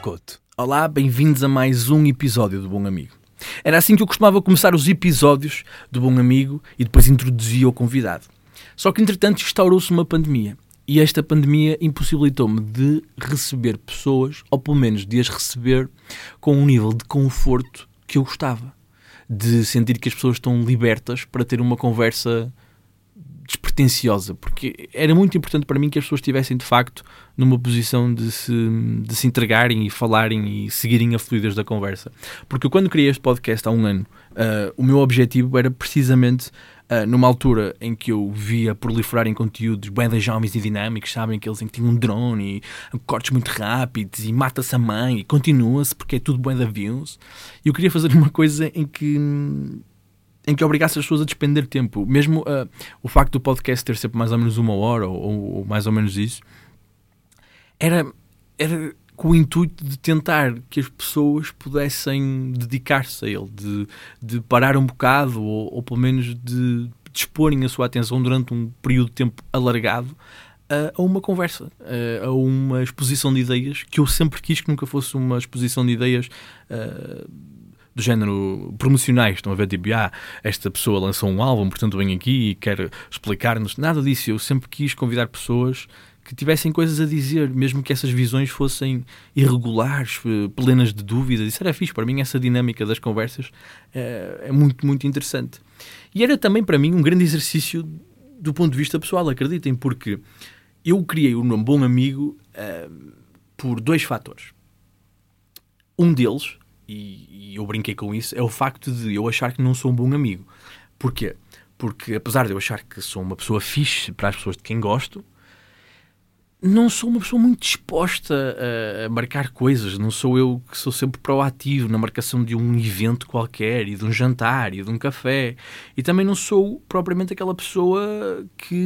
Couto. Olá, bem-vindos a mais um episódio do Bom Amigo. Era assim que eu costumava começar os episódios do Bom Amigo e depois introduzia o convidado. Só que entretanto instaurou-se uma pandemia e esta pandemia impossibilitou-me de receber pessoas, ou pelo menos de as receber com um nível de conforto que eu gostava. De sentir que as pessoas estão libertas para ter uma conversa despretensiosa, porque era muito importante para mim que as pessoas estivessem de facto numa posição de se, de se entregarem e falarem e seguirem a fluidez da conversa. Porque quando criei este podcast há um ano, uh, o meu objetivo era precisamente Uh, numa altura em que eu via proliferarem conteúdos bem da jovens e dinâmicos, sabem aqueles em que tinham um drone e cortes muito rápidos e mata-se a mãe e continua-se porque é tudo bem da views. E eu queria fazer uma coisa em que em que obrigasse as pessoas a despender tempo. Mesmo uh, o facto do podcast ter sempre mais ou menos uma hora ou, ou, mais ou menos isso, era, era com o intuito de tentar que as pessoas pudessem dedicar-se a ele, de, de parar um bocado ou, ou pelo menos de disporem a sua atenção durante um período de tempo alargado a, a uma conversa, a, a, uma exposição de ideias que eu sempre quis que nunca fosse uma exposição de ideias. Uh, do género promocionais. Estão a ver, tipo, ah, esta pessoa lançou um álbum, portanto vem aqui e quer explicar-nos. Nada disso. Eu sempre quis convidar pessoas que tivessem coisas a dizer, mesmo que essas visões fossem irregulares, eh, plenas de dúvidas. Isso era fixe. Para mim, essa dinâmica das conversas é, é muito, muito interessante. E era também, para mim, um grande exercício do ponto de vista pessoal, acreditem, porque eu criei o nome Bom Amigo uh, por dois fatores. Um deles e, e, eu brinquei com isso, é o facto de eu achar que não sou um bom amigo. Porquê? Porque apesar de eu achar que sou uma pessoa fixe para as pessoas de quem gosto, não sou uma pessoa muito disposta a, a, marcar coisas. Não sou eu que sou sempre proativo na marcação de um evento qualquer, e de um jantar, e de um café. E também não sou propriamente aquela pessoa que,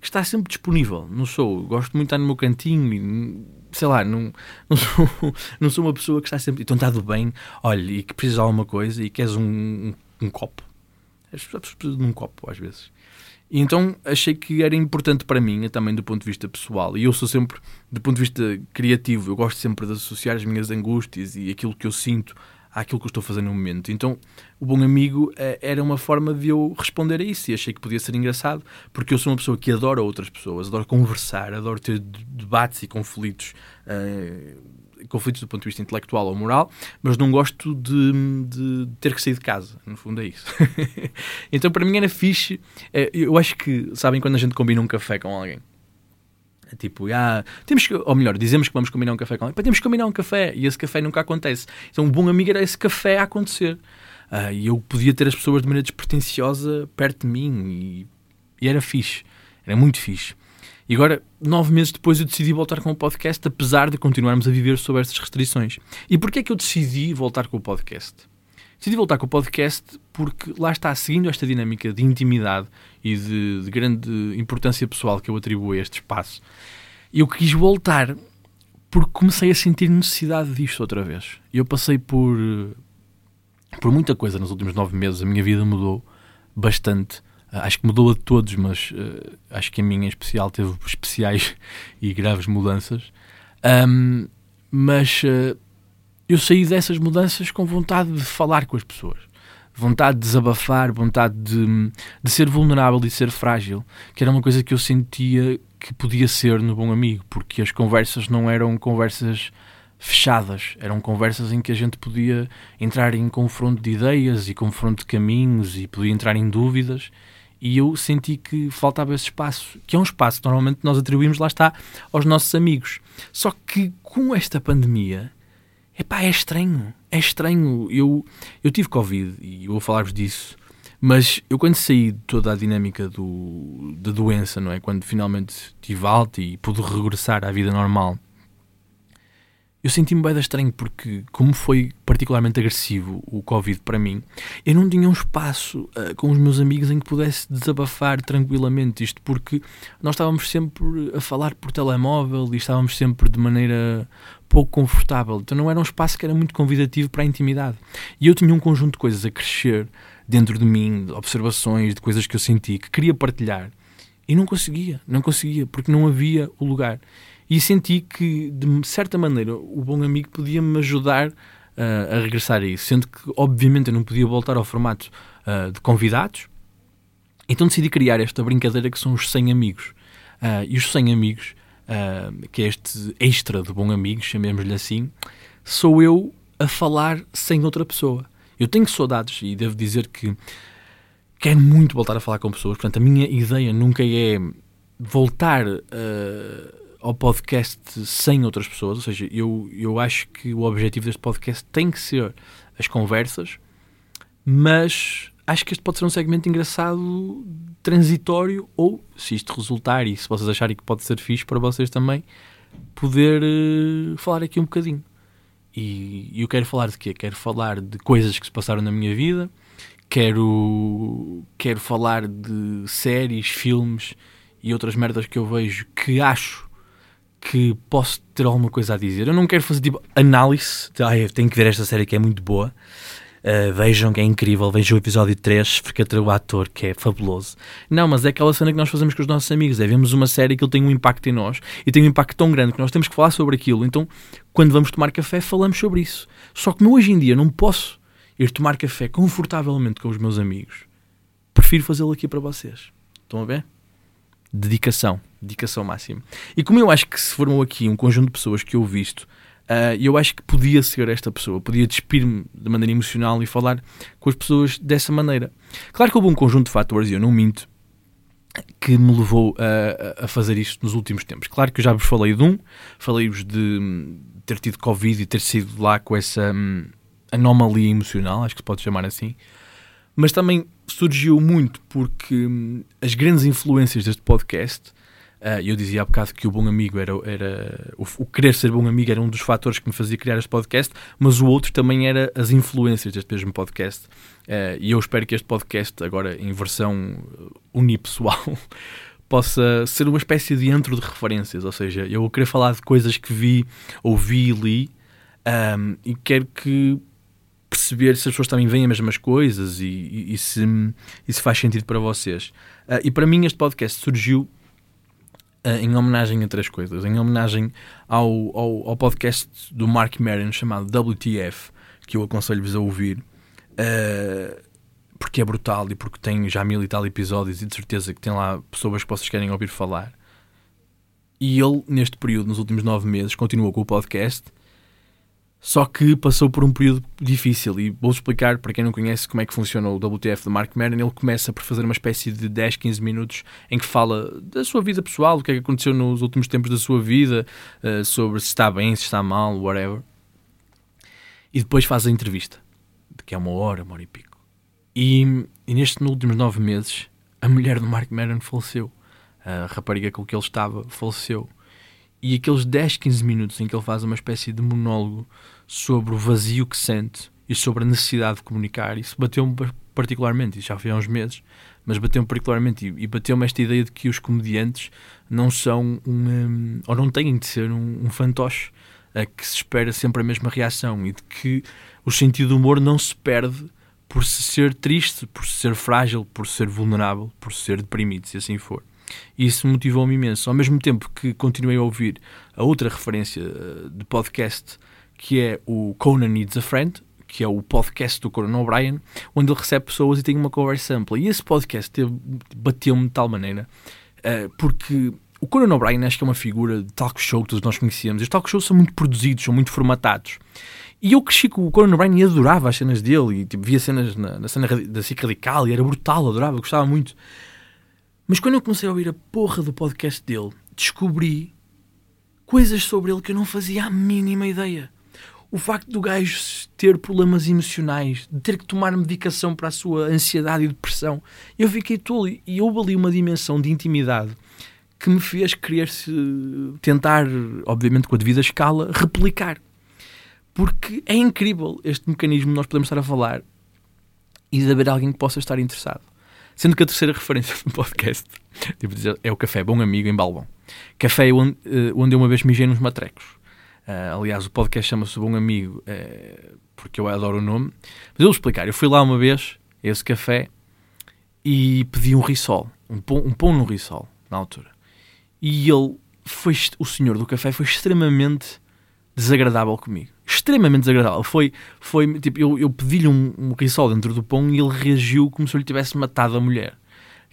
que está sempre disponível. Não sou. Gosto muito de estar no meu cantinho sei lá, não, não, sou, não sou uma pessoa que está sempre. Então está tudo bem, olha, e que precisas de alguma coisa e queres um, um, um copo. As pessoas precisam de um copo, às vezes. E então achei que era importante para mim, também do ponto de vista pessoal. E eu sou sempre, do ponto de vista criativo, eu gosto sempre de associar as minhas angústias e aquilo que eu sinto àquilo que eu estou fazendo no momento. Então, o Bom Amigo uh, era uma forma de eu responder a isso e achei que podia ser engraçado, porque eu sou uma pessoa que adora outras pessoas, adoro conversar, adoro ter debates e conflitos. Uh, conflitos do ponto de vista intelectual ou moral, mas não gosto de, de ter que sair de casa. No fundo é isso. então para mim era fixe. Eh, eu acho que, sabem, quando a gente combina um café com alguém, tipo, ah, temos que, ou melhor, dizemos que vamos combinar um café com alguém, temos que combinar um café e esse café nunca acontece. Então, um bom amigo era esse café a acontecer. Uh, e eu podia ter as pessoas de maneira despretensiosa perto de mim e, e, era fixe, era muito fixe. E agora, nove meses depois, eu decidi voltar com o podcast, apesar de continuarmos a viver sob estas restrições. E porquê é que eu decidi voltar com o podcast? Decidi voltar com o podcast porque lá está, seguindo esta dinâmica de intimidade e de, de grande importância pessoal que eu atribuo a este espaço, eu quis voltar porque comecei a sentir necessidade disto outra vez. Eu passei por, por muita coisa nos últimos nove meses, a minha vida mudou bastante. Acho que mudou a todos, mas uh, acho que a minha em especial teve especiais e graves mudanças. Um, mas uh, eu saí dessas mudanças com vontade de falar com as pessoas, vontade de desabafar, vontade de, de ser vulnerável e ser frágil, que era uma coisa que eu sentia que podia ser no Bom Amigo, porque as conversas não eram conversas fechadas, eram conversas em que a gente podia entrar em confronto de ideias e confronto de caminhos e podia entrar em dúvidas. E eu senti que faltava esse espaço, que é um espaço que normalmente nós atribuímos, lá está, aos nossos amigos. Só que com esta pandemia, Epá, é estranho. É estranho. Eu, eu tive Covid e vou falar-vos disso. Mas eu quando saí de toda a dinâmica do, da doença, não é? Quando finalmente tive alta e pude regressar à vida normal, eu senti-me bem estranho porque, como foi particularmente agressivo o Covid para mim, eu não tinha um espaço uh, com os meus amigos em que pudesse desabafar tranquilamente. Isto porque nós estávamos sempre a falar por telemóvel e estávamos sempre de maneira pouco confortável. Então não era um espaço que era muito convidativo para a intimidade. E eu tinha um conjunto de coisas a crescer dentro de mim, de observações, de coisas que eu senti, que queria partilhar. E não conseguia, não conseguia, porque não havia o lugar. E senti que, de certa maneira, o bom amigo podia-me ajudar uh, a regressar a isso. Sendo que, obviamente, eu não podia voltar ao formato uh, de convidados. Então decidi criar esta brincadeira que são os 100 amigos. Uh, e os 100 amigos, que é este extra do bom amigo, chamemos-lhe assim, sou eu a falar sem outra pessoa. Eu tenho saudades e devo dizer que quero muito voltar a falar com pessoas. Portanto, a minha ideia nunca é voltar uh, ao podcast sem outras pessoas. Ou seja, eu, eu acho que o objetivo deste podcast tem que ser as conversas, mas acho que este pode ser um segmento engraçado, transitório, ou se isto resultar e se vocês acharem que pode ser fixe para vocês também, poder uh, falar aqui um bocadinho. E, eu quero falar de quê? Quero falar de coisas que se passaram na minha vida, quero, quero falar de séries, filmes e outras merdas que eu vejo que acho que posso ter alguma coisa a dizer. Eu não quero fazer tipo análise, ah, tenho que ver esta série que é muito boa. Uh, vejam que é incrível, vejam o episódio 3, porque o ator que é fabuloso. Não, mas é aquela cena que nós fazemos com os nossos amigos, é vemos uma série que ele tem um impacto em nós e tem um impacto tão grande que nós temos que falar sobre aquilo. Então, quando vamos tomar café, falamos sobre isso. Só que hoje em dia não posso ir tomar café confortavelmente com os meus amigos. Prefiro fazê-lo aqui para vocês. Estão a ver? Dedicação, dedicação máxima. E como eu acho que se formou aqui um conjunto de pessoas que eu visto Uh, eu acho que podia ser esta pessoa, podia despir-me de maneira emocional e falar com as pessoas dessa maneira. Claro que houve um conjunto de fatores, e eu não minto, que me levou a, a, fazer isto nos últimos tempos. Claro que eu já vos falei de um, falei-vos de ter tido Covid e ter sido lá com essa hum, anomalia emocional, acho que se pode chamar assim, mas também surgiu muito porque hum, as grandes influências deste podcast Uh, eu dizia há bocado que o bom amigo era, era o, o, querer ser bom amigo era um dos fatores que me fazia criar este podcast, mas o outro também era as influências deste mesmo podcast. Uh, e eu espero que este podcast, agora em versão unipessoal, possa ser uma espécie de antro de referências. Ou seja, eu vou querer falar de coisas que vi, ouvi, li, um, e quero que perceber se as pessoas também veem as mesmas coisas e, e, e se, e se faz sentido para vocês. Uh, e para mim este podcast surgiu em homenagem a três coisas. Em homenagem ao, ao, ao podcast do Mark Maron chamado WTF, que eu aconselho-vos a ouvir, uh, porque é brutal e porque tem já mil e tal episódios e de certeza que tem lá pessoas que vocês querem ouvir falar. E ele, neste período, nos últimos nove meses, continuou com o podcast só que passou por um período difícil e vou explicar para quem não conhece como é que funciona o WTF de Mark Maron. Ele começa por fazer uma espécie de 10, 15 minutos em que fala da sua vida pessoal, o que é que aconteceu nos últimos tempos da sua vida, uh, sobre se está bem, se está mal, whatever. E depois faz a entrevista, que é uma hora, uma hora e pico. E, e nestes últimos nove meses, a mulher do Mark Maron faleceu. A rapariga com que ele estava faleceu. E aqueles 10, 15 minutos em que ele faz uma espécie de monólogo sobre o vazio que sente e sobre a necessidade de comunicar. Isso bateu-me particularmente, isso já foi há uns meses, mas bateu-me particularmente e, e bateu-me esta ideia de que os comediantes não são um, ou não têm de ser um, um fantoche a que se espera sempre a mesma reação e de que o sentido do humor não se perde por se ser triste, por se ser frágil, por ser vulnerável, por ser deprimido, se assim for. E isso motivou-me imenso. Ao mesmo tempo que continuei a ouvir a outra referência eh, de podcast que é o Conan Needs a Friend, que é o podcast do Conan O'Brien, onde ele recebe pessoas e tem uma conversa ampla. E esse podcast bateu-me de tal maneira, uh, porque o Conan O'Brien acho que é uma figura de talk show que todos nós conhecemos. Os talk shows são muito produzidos, são muito formatados. E eu cresci com o Conan O'Brien e adorava as cenas dele, e tipo, via cenas na, na cena da SIC Radical e era brutal, adorava, gostava muito. Mas quando eu comecei a ouvir a porra do podcast dele, descobri coisas sobre ele que eu não fazia a mínima ideia o facto do gajo ter problemas emocionais, de ter que tomar medicação para a sua ansiedade e depressão, eu fiquei tolo e houve ali uma dimensão de intimidade que me fez querer -se tentar, obviamente com a devida escala, replicar. Porque é incrível este mecanismo nós podemos estar a falar e de haver alguém que possa estar interessado. Sendo que a terceira referência do podcast devo dizer, é o café Bom Amigo em Balbão. Café onde, eh, onde eu uma vez mijei nos matrecos. Uh, aliás, o podcast chama-se Bom Amigo, uh, porque eu adoro o nome. Mas eu vou explicar. Eu fui lá uma vez, a esse café, e pedi um risol, um pão, um pão no risol, na altura. E ele foi, o senhor do café foi extremamente desagradável comigo. Extremamente desagradável. Foi, foi tipo, eu, eu pedi-lhe um, um risol dentro do pão e ele reagiu como se eu lhe tivesse matado a mulher.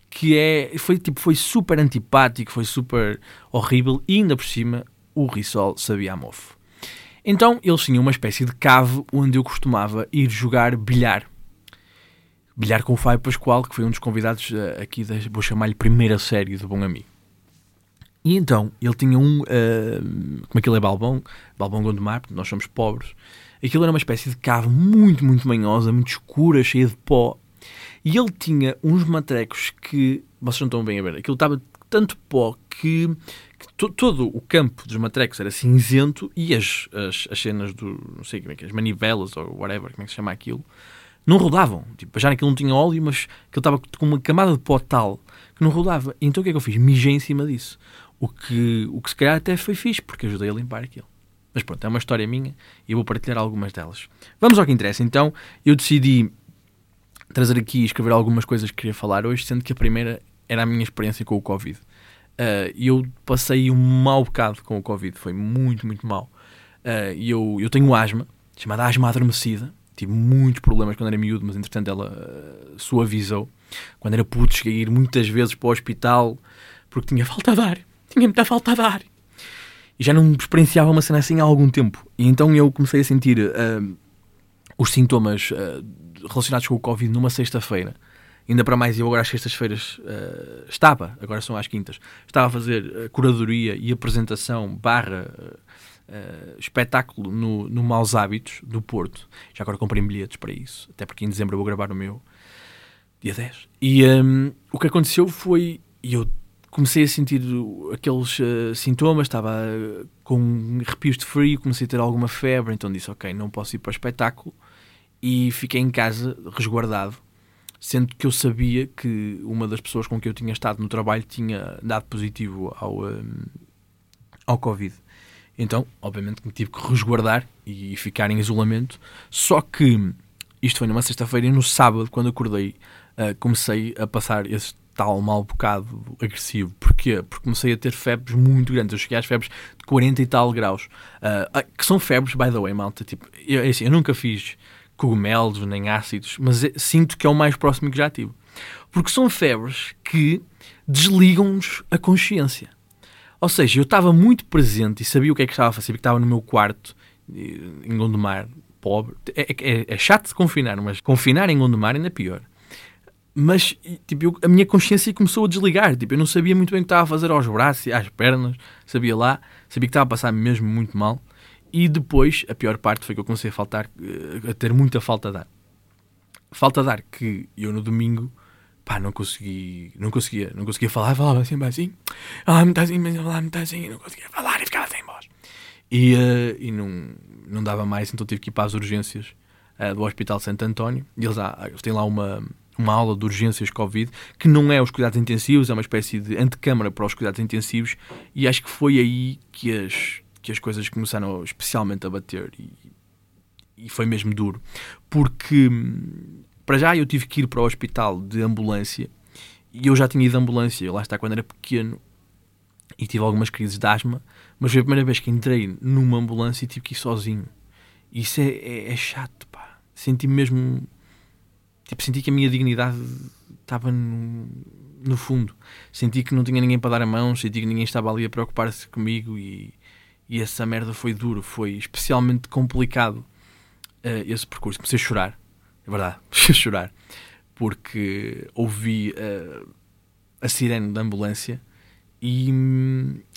Que é, foi tipo, foi super antipático, foi super horrível e ainda por cima o risol sabia a mofo. Então eles tinham uma espécie de cave onde eu costumava ir jogar bilhar. Bilhar com o Fábio Pascoal, que foi um dos convidados uh, aqui, da, vou chamar-lhe primeira série do Bom Amigo. E então, ele tinha um. Uh, como aquilo é Balbão, Balbão Gondomar, nós somos pobres. Aquilo era uma espécie de cave muito, muito manhosa, muito escura, cheia de pó. E ele tinha uns matrecos que. Vocês não estão bem a ver. Aquilo estava tanto pó que, que to, todo o campo dos matrecos era cinzento e as, as, as cenas do. Não sei como é que é, as manivelas ou whatever, como é que se chama aquilo, não rodavam. Tipo, já naquilo não tinha óleo, mas aquilo estava com uma camada de pó tal que não rodava. Então o que é que eu fiz? Mijei em cima disso. O que, o que se calhar até foi fixe, porque ajudei a limpar aquilo. Mas pronto, é uma história minha e eu vou partilhar algumas delas. Vamos ao que interessa. Então, eu decidi trazer aqui e escrever algumas coisas que queria falar hoje, sendo que a primeira era a minha experiência com o Covid. Uh, eu passei um mau bocado com o Covid, foi muito, muito mau. Uh, eu, eu tenho asma, chamada asma adormecida. Tive muitos problemas quando era miúdo, mas entretanto ela uh, suavizou. Quando era puto, cheguei a ir muitas vezes para o hospital porque tinha falta de ar tinha muita falta de ar. E já não experienciava uma cena assim há algum tempo. E então eu comecei a sentir uh, os sintomas relacionados com o Covid numa sexta-feira. Ainda para mais, eu agora às sextas-feiras uh, estava, agora são às quintas, estava a fazer curadoria e apresentação barra espetáculo no, no Maus Hábitos do Porto. Já agora comprei bilhetes para isso, até porque em dezembro eu vou gravar o meu dia 10. E um, o que aconteceu foi, e eu comecei a sentir aqueles uh, sintomas, estava uh, com arrepios de frio, comecei a ter alguma febre, então disse, ok, não posso ir para o espetáculo e fiquei em casa resguardado, sendo que eu sabia que uma das pessoas com que eu tinha estado no trabalho tinha dado positivo ao, um, ao Covid. Então, obviamente, me tive que resguardar e ficar em isolamento, só que isto foi numa sexta-feira e no sábado, quando acordei, uh, comecei a passar esse tal mal bocado agressivo. Porquê? Porque comecei a ter febres muito grandes. Eu cheguei às febres de 40 e tal graus. Uh, que são febres, by the way, malta. Tipo, eu, é assim, eu nunca fiz cogumelos nem ácidos, mas é, sinto que é o mais próximo que já tive. Porque são febres que desligam-nos a consciência. Ou seja, eu estava muito presente e sabia o que é que estava a fazer, porque estava no meu quarto, em Gondomar, pobre. É, é, é chato de confinar, mas confinar em Gondomar ainda é pior mas tipo, eu, a minha consciência começou a desligar. Tipo, eu não sabia muito bem o que estava a fazer aos braços e às pernas, sabia lá, sabia que estava a passar mesmo muito mal. E depois, a pior parte foi que eu comecei a faltar, eh, a ter muita falta de ar. Falta de ar que eu no domingo, pá, não consegui, não conseguia, não conseguia falar, falava sempre assim, ah, me está assim, mas lá me está assim, não conseguia falar e ficava sem voz. E, uh, e não, não dava mais, então tive que ir para as urgências uh, do Hospital Santo António. E eles, ah, eles têm lá uma, uma aula de urgências Covid, que não é os cuidados intensivos, é uma espécie de antecâmara para os cuidados intensivos, e acho que foi aí que as, que as coisas começaram especialmente a bater, e, e foi mesmo duro, porque para já eu tive que ir para o hospital de ambulância, e eu já tinha ido de ambulância, lá está, quando era pequeno, e tive algumas crises de asma, mas foi a primeira vez que entrei numa ambulância e tive que ir sozinho. Isso é, é, é chato, pá. Senti-me mesmo tipo, senti que a minha dignidade estava no, no, fundo. Senti que não tinha ninguém para dar a mão, senti que ninguém estava ali a preocupar-se comigo e, e essa merda foi duro, foi especialmente complicado uh, esse percurso. Comecei a chorar, é verdade, comecei a chorar, porque ouvi uh, a sirene da ambulância e,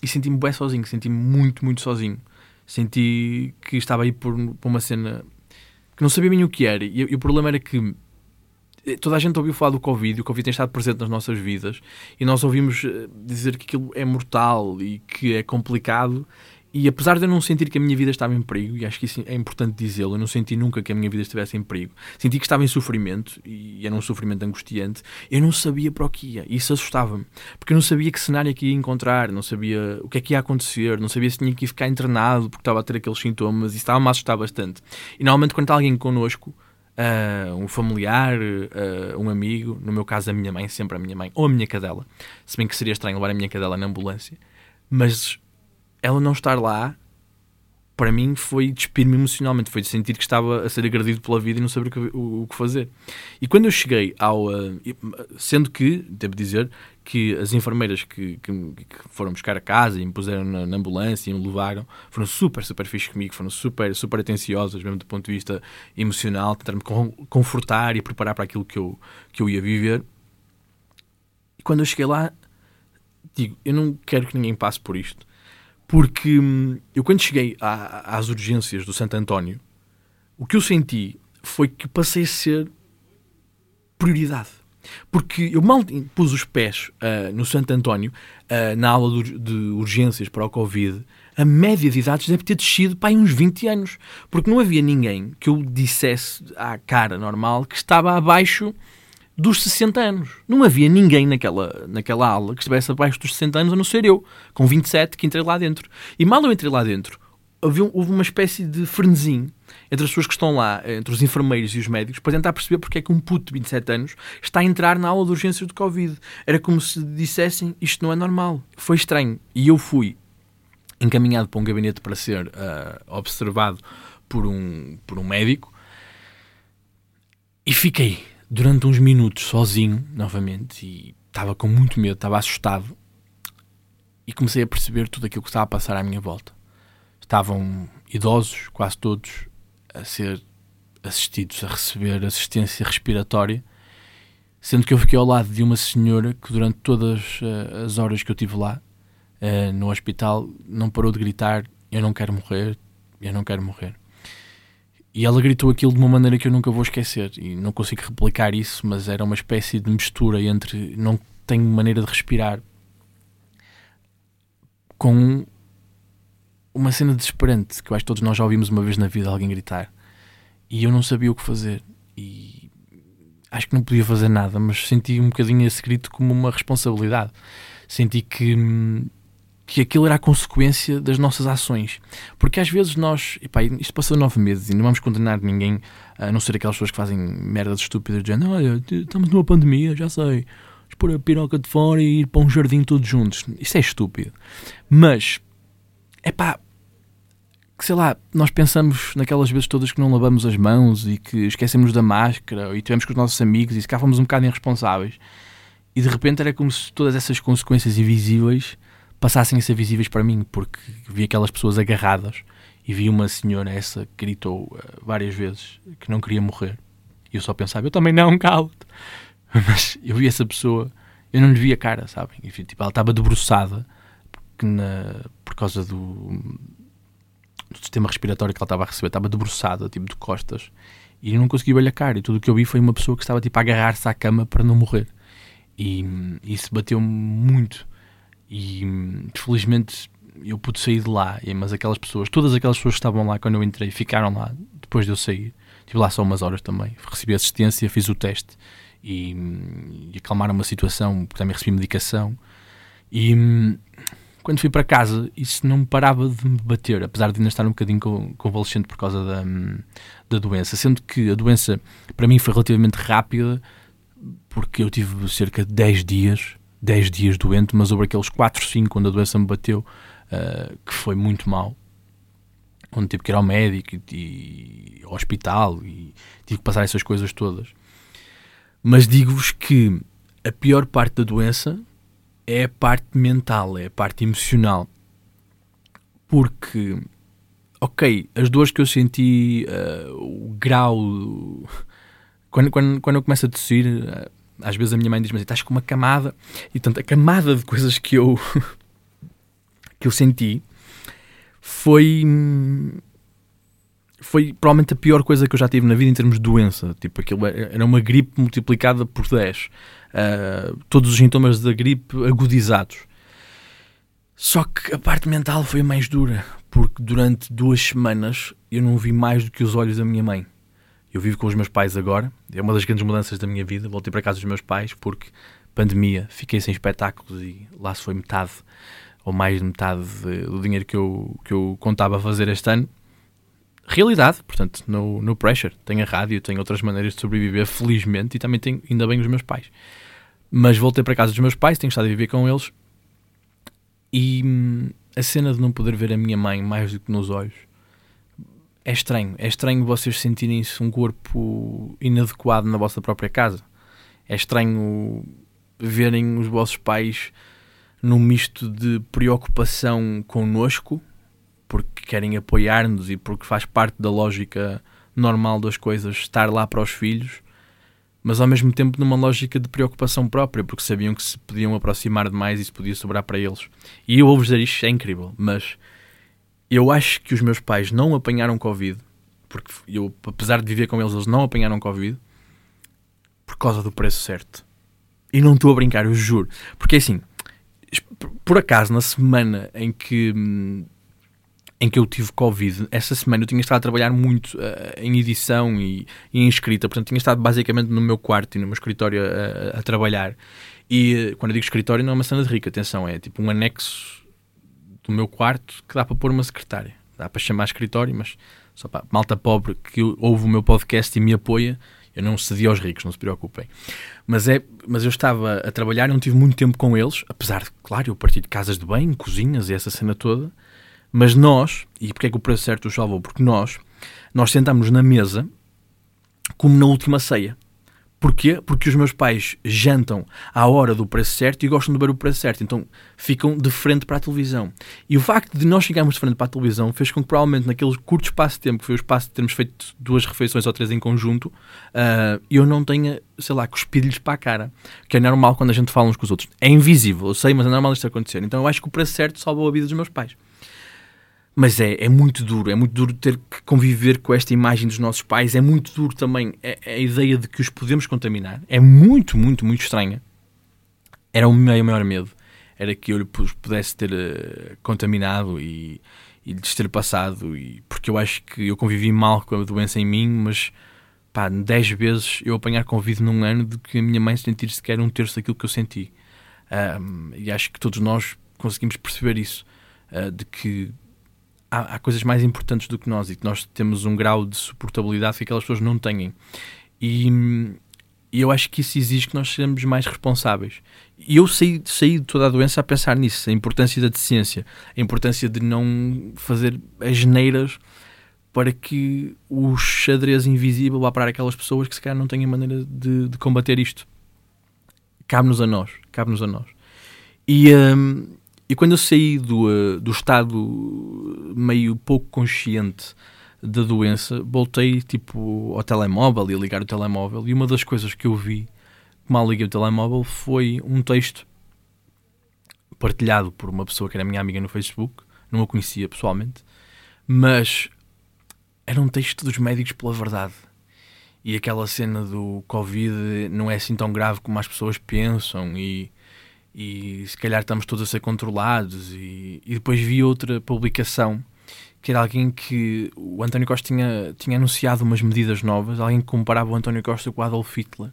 e senti-me bem sozinho, senti-me muito, muito sozinho. Senti que estava aí por, por uma cena que não sabia bem o que era. E, e o problema era que toda a gente ouviu falar do Covid, o Covid tem estado presente nas nossas vidas e nós ouvimos eh, dizer que aquilo é mortal e que é complicado. E apesar de eu não sentir que a minha vida estava em perigo, e acho que isso é importante dizê-lo, eu não senti nunca que a minha vida estivesse em perigo. Senti que estava em sofrimento, e era um sofrimento angustiante. Eu não sabia para o que ia, e isso assustava-me. Porque eu não sabia que cenário é que ia encontrar, não sabia o que é que ia acontecer, não sabia se tinha que ir ficar internado porque estava a ter aqueles sintomas, e estava-me a assustar bastante. E normalmente quando está alguém connosco, uh, um familiar, uh, um amigo, no meu caso a minha mãe, sempre a minha mãe, ou a minha cadela, se bem que seria estranho levar a minha cadela na ambulância, mas ela não estar lá, para mim, foi despir-me emocionalmente. Foi de sentir que estava a ser agredido pela vida e não saber o que, o, o que fazer. E quando eu cheguei ao. Uh, sendo que, devo dizer, que as enfermeiras que, que, que, foram buscar a casa e me puseram na, na, ambulância e me levaram foram super, super fixe comigo, foram super, super atenciosas, mesmo do ponto de vista emocional, tentar-me confortar e preparar para aquilo que eu, que eu ia viver. E quando eu cheguei lá, digo, eu não quero que ninguém passe por isto. Porque hum, eu, quando cheguei à, às urgências do Santo António, o que eu senti foi que passei a ser prioridade porque eu mal pus os pés uh, no Santo António, uh, na aula de, de, urgências para o Covid, a média de idades deve ter descido para uns 20 anos. Porque não havia ninguém que eu dissesse à cara normal que estava abaixo dos 60 anos. Não havia ninguém naquela, naquela aula que estivesse abaixo dos 60 anos, a não ser eu, com 27, que entrei lá dentro. E mal eu entrei lá dentro, houve uma espécie de frenesim entre as pessoas que estão lá, entre os enfermeiros e os médicos, para tentar perceber porque é que um puto de 27 anos está a entrar na aula de urgências do Covid. Era como se dissessem isto não é normal. Foi estranho. E eu fui encaminhado para um gabinete para ser uh, observado por um, por um médico e fiquei durante uns minutos sozinho, novamente, e estava com muito medo, estava assustado e comecei a perceber tudo aquilo que estava a passar à minha volta. Estavam idosos, quase todos, a ser assistidos, a receber assistência respiratória, sendo que eu fiquei ao lado de uma senhora que durante todas uh, as horas que eu tive lá uh, no hospital não parou de gritar: Eu não quero morrer, eu não quero morrer. E ela gritou aquilo de uma maneira que eu nunca vou esquecer. E não consigo replicar isso, mas era uma espécie de mistura entre não tenho maneira de respirar com uma cena desesperante que eu acho que todos nós já ouvimos uma vez na vida alguém gritar e eu não sabia o que fazer e acho que não podia fazer nada, mas senti um bocadinho esse grito como uma responsabilidade. Senti que, que aquilo era a consequência das nossas ações. Porque às vezes nós, epá, isto passou nove meses e não vamos condenar ninguém, a não ser aquelas pessoas que fazem merdas estúpidas, dizendo: Olha, estamos numa pandemia, já sei, pôr a piroca de fora e ir para um jardim todos juntos. Isso é estúpido. Mas, é pá, que sei lá, nós pensamos naquelas vezes todas que não lavamos as mãos e que esquecemos da máscara e tivemos com os nossos amigos e se cá fomos um bocado irresponsáveis e de repente era como se todas essas consequências invisíveis passassem a ser visíveis para mim porque vi aquelas pessoas agarradas e vi uma senhora essa que gritou uh, várias vezes que não queria morrer e eu só pensava, eu também não, calo-te mas eu vi essa pessoa eu não lhe vi a cara, sabem? Enfim, tipo, ela estava debruçada na, por causa do do sistema respiratório que ela estava a receber, estava debruçada, tipo de costas, e eu não conseguia olhar a cara. E tudo o que eu vi foi uma pessoa que estava tipo a agarrar-se à cama para não morrer. E isso bateu-me muito. E felizmente eu pude sair de lá, mas aquelas pessoas, todas aquelas pessoas que estavam lá quando eu entrei, ficaram lá depois de eu sair. Estive lá só umas horas também. Recebi assistência, fiz o teste e, e acalmaram uma situação, porque também recebi medicação. E quando fui para casa, isso não me parava de me bater, apesar de ainda estar um bocadinho convalescente por causa da, da doença. Sendo que a doença, para mim, foi relativamente rápida, porque eu tive cerca de 10 dias, 10 dias doente, mas sobre aqueles 4, 5, quando a doença me bateu, uh, que foi muito mal. Onde tive que ir ao médico e, e ao hospital e tive que passar essas coisas todas. Mas digo-vos que a pior parte da doença é a parte mental, é a parte emocional. Porque, ok, as dores que eu senti, uh, o grau. Quando, quando, quando eu começo a tossir, uh, às vezes a minha mãe diz-me assim: estás com uma camada. E tanto a camada de coisas que eu. que eu senti foi. Foi provavelmente a pior coisa que eu já tive na vida em termos de doença. Tipo, aquilo era uma gripe multiplicada por 10 uh, todos os sintomas da gripe agudizados. Só que a parte mental foi mais dura, porque durante duas semanas eu não vi mais do que os olhos da minha mãe. Eu vivo com os meus pais agora, é uma das grandes mudanças da minha vida. Voltei para casa dos meus pais porque pandemia, fiquei sem espetáculos e lá se foi metade ou mais de metade do dinheiro que eu, que eu contava fazer este ano. Realidade, portanto, no, no pressure. Tenho a rádio, tenho outras maneiras de sobreviver, felizmente, e também tenho ainda bem os meus pais. Mas voltei para casa dos meus pais, tenho estado a viver com eles. E, a cena de não poder ver a minha mãe mais do que nos olhos é estranho. É estranho vocês sentirem-se um corpo inadequado na vossa própria casa. É estranho verem os vossos pais num misto de preocupação connosco, porque querem apoiar-nos e porque faz parte da lógica normal das coisas estar lá para os filhos, mas ao mesmo tempo numa lógica de preocupação própria, porque sabiam que se podiam aproximar demais e podia sobrar para eles. E eu ouvo dizer isto, é incrível, mas eu acho que os meus pais não apanharam Covid, porque eu, apesar de viver com eles, eles não apanharam Covid por causa do preço certo. E não estou a brincar, eu juro. Porque assim, por acaso, na semana em que em que eu tive Covid, essa semana eu tinha estado a trabalhar muito uh, em edição e, e, em escrita, portanto tinha estado basicamente no meu quarto e no meu escritório a, a trabalhar. E quando eu digo escritório, não é uma cena de rica, atenção, é tipo um anexo do meu quarto que dá para pôr uma secretária. Dá para chamar escritório, mas só para malta pobre que ouve o meu podcast e me apoia, eu não cedi aos ricos, não se preocupem. Mas, é, mas eu estava a trabalhar não tive muito tempo com eles, apesar de, claro, eu parti de casas de banho, cozinhas e essa cena toda. Mas nós, e porque é que o preço certo os salvou? Porque nós, nós sentamos na mesa como na última ceia. Porquê? Porque os meus pais jantam à hora do preço certo e gostam de ver o preço certo, então ficam de frente para a televisão. E o facto de nós chegarmos de frente para a televisão fez com que, provavelmente, naquele curto espaço de tempo, que foi o espaço de termos feito duas refeições ou três em conjunto, uh, eu não tenha, sei lá, cuspido-lhes para a cara. Que é normal quando a gente fala uns com os outros. É invisível, eu sei, mas é normal isto acontecer. Então eu acho que o preço certo salvou a vida dos meus pais. Mas é, é muito duro, é muito duro ter que conviver com esta imagem dos nossos pais, é muito duro também a, a ideia de que os podemos contaminar, é muito, muito, muito estranha. Era o meu maior medo, era que eu os pudesse ter uh, contaminado e, e lhes ter passado, e, porque eu acho que eu convivi mal com a doença em mim, mas pá, 10 vezes eu apanhar Covid num ano de que a minha mãe sentir sequer um terço daquilo que eu senti. Um, e acho que todos nós conseguimos perceber isso, uh, de que há, há, coisas mais importantes do que nós e que nós temos um grau de suportabilidade que aquelas pessoas não têm. E, e eu acho que isso exige que nós sejamos mais responsáveis. E eu saí, saí de toda a doença a pensar nisso, a importância da deficiência, a importância de não fazer as geneiras para que o xadrez invisível vá para aquelas pessoas que se calhar não têm maneira de, de combater isto. Cabe-nos a nós, cabe-nos a nós. E, hum, e quando eu saí do, uh, do estado meio pouco consciente da doença, voltei tipo ao telemóvel e a ligar o telemóvel. E uma das coisas que eu vi, mal liguei o telemóvel, foi um texto partilhado por uma pessoa que era minha amiga no Facebook, não a conhecia pessoalmente, mas era um texto dos médicos pela verdade. E aquela cena do Covid não é assim tão grave como as pessoas pensam e e se calhar estamos todos a ser controlados. E, e depois vi outra publicação que era alguém que o António Costa tinha, tinha anunciado umas medidas novas, alguém que comparava o António Costa com o Adolf Hitler.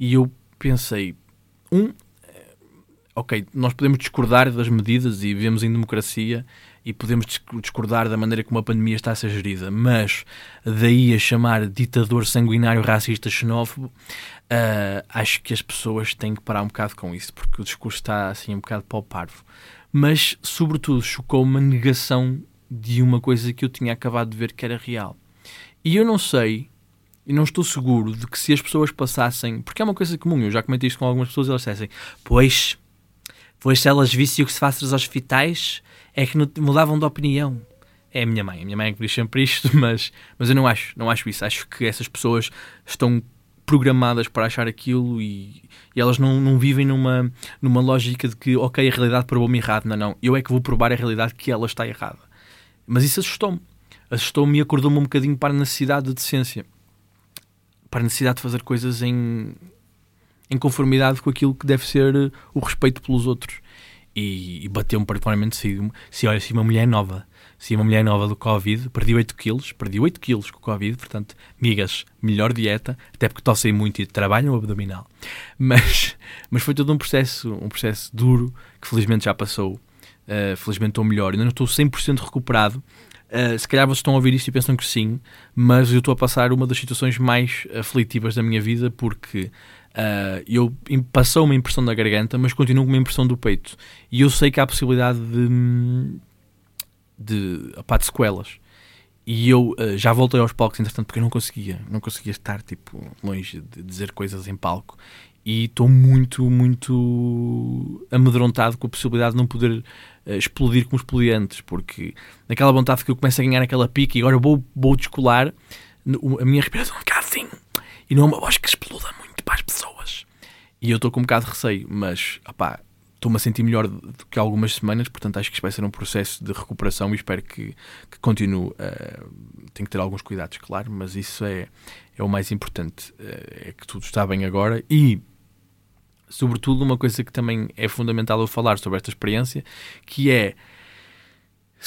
E eu pensei, um, eh, ok, nós podemos discordar das medidas e vivemos em democracia e podemos discordar da maneira como a pandemia está a ser gerida, mas daí a chamar ditador sanguinário, racista, xenófobo, uh, acho que as pessoas têm que parar um bocado com isso, porque o discurso está assim um bocado o parvo. Mas, sobretudo, chocou uma negação de uma coisa que eu tinha acabado de ver que era real. E eu não sei, e não estou seguro de que se as pessoas passassem, porque é uma coisa comum, eu já comentei isto com algumas pessoas, elas dissessem, pois, pois se elas vissem o que se faz nos hospitais, é que mudavam de opinião. É a minha mãe, a minha mãe é que diz sempre isto, mas, mas eu não acho, não acho isso. Acho que essas pessoas estão programadas para achar aquilo e, e, elas não, não vivem numa, numa lógica de que, ok, a realidade provou-me errado. Não, não. Eu é que vou provar a realidade que ela está errada. Mas isso assustou-me. Assustou-me e acordou-me um bocadinho para a necessidade de decência. Para a necessidade de fazer coisas em, em conformidade com aquilo que deve ser o respeito pelos outros e, e bateu-me particularmente se, se olha, se uma mulher nova, se uma mulher nova do Covid, perdi 8 quilos, perdi 8 quilos com o Covid, portanto, migas, melhor dieta, até porque tossei muito e trabalho no abdominal. Mas, mas foi todo um processo, um processo duro, que felizmente já passou, uh, felizmente estou melhor, ainda não estou 100% recuperado, Uh, se calhar vocês estão a ouvir isto e pensam que sim, mas eu estou a passar uma das situações mais aflitivas da minha vida porque uh, eu passou uma impressão da garganta, mas continuo com uma impressão do peito. E eu sei que há a possibilidade de, de, opá, de sequelas. E eu uh, já voltei aos palcos, entretanto, porque eu não conseguia, não conseguia estar tipo, longe de dizer coisas em palco e estou muito, muito amedrontado com a possibilidade de não poder uh, explodir como explodi antes, porque naquela vontade que eu começo a ganhar aquela pique e agora vou, vou descolar, a minha respiração fica assim, e não é uma voz que exploda muito para as pessoas. E eu estou com um bocado de receio, mas, estou-me a sentir melhor do que algumas semanas, portanto acho que isto vai ser um processo de recuperação e espero que, que continue. Uh, tenho que ter alguns cuidados, claro, mas isso é, é o mais importante, uh, é que tudo está bem agora e sobretudo uma coisa que também é fundamental eu falar sobre esta experiência, que é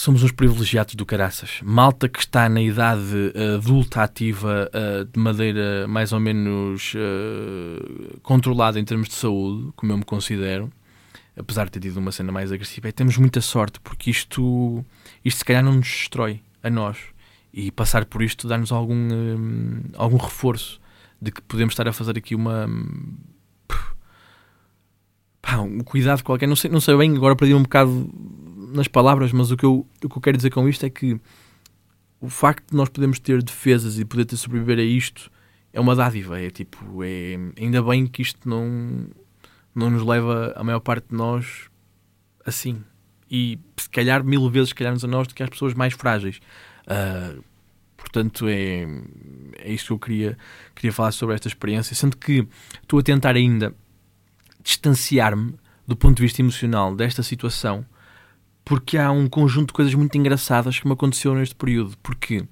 somos uns privilegiados do caraças. Malta que está na idade uh, adulta ativa uh, de maneira mais ou menos uh, controlada em termos de saúde, como eu me considero, apesar de ter tido uma cena mais agressiva, temos muita sorte porque isto, isto se calhar não nos destrói a nós e passar por isto dá-nos algum, algum reforço de que podemos estar a fazer aqui uma pá, um cuidado qualquer. Não sei, não sei bem, agora perdi um bocado nas palavras, mas o que, eu, o que eu quero dizer com isto é que o facto de nós podermos ter defesas e poder ter sobreviver a isto é uma dádiva. É tipo, é, ainda bem que isto não, não nos leva, a maior parte de nós, assim. E se calhar mil vezes calharmos a nós do que às pessoas mais frágeis. Uh, portanto, é, é isto que eu queria, queria falar sobre esta experiência. Sendo que estou a tentar ainda distanciar-me do ponto de vista emocional desta situação porque há um conjunto de coisas muito engraçadas que me aconteceu neste período. Porque uh,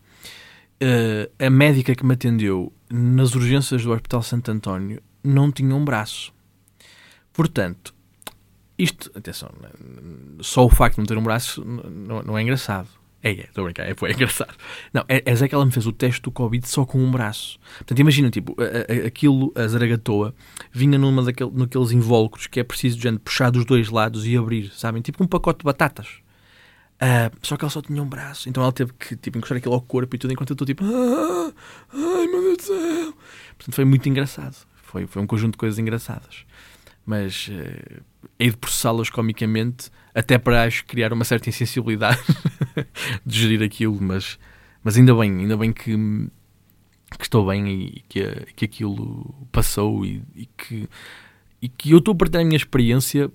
a médica que me atendeu nas urgências do Hospital Santo António não tinha um braço. Portanto, isto, atenção, só o facto de não ter um braço não, não é engraçado. É, é, estou a brincar, é, engraçado. Não, é, é que ela me fez o teste do Covid só com um braço. Portanto, imagina, tipo, a, a, aquilo, a zaragatoa, vinha numa daquele, naqueles invólucros que é preciso, gente, puxar dos dois lados e abrir, sabem? Tipo um pacote de batatas. Uh, só que ela só tinha um braço, então ela teve que tipo, encostar aquilo ao corpo e tudo, enquanto eu estou tipo, ah, ai meu Deus do céu. Portanto, foi muito engraçado. Foi, foi um conjunto de coisas engraçadas. Mas uh, hei de processá-las comicamente até para acho criar uma certa insensibilidade de gerir aquilo, mas, mas ainda bem, ainda bem que, que estou bem e que, que aquilo passou e, e, que, e que eu estou a partilhar a minha experiência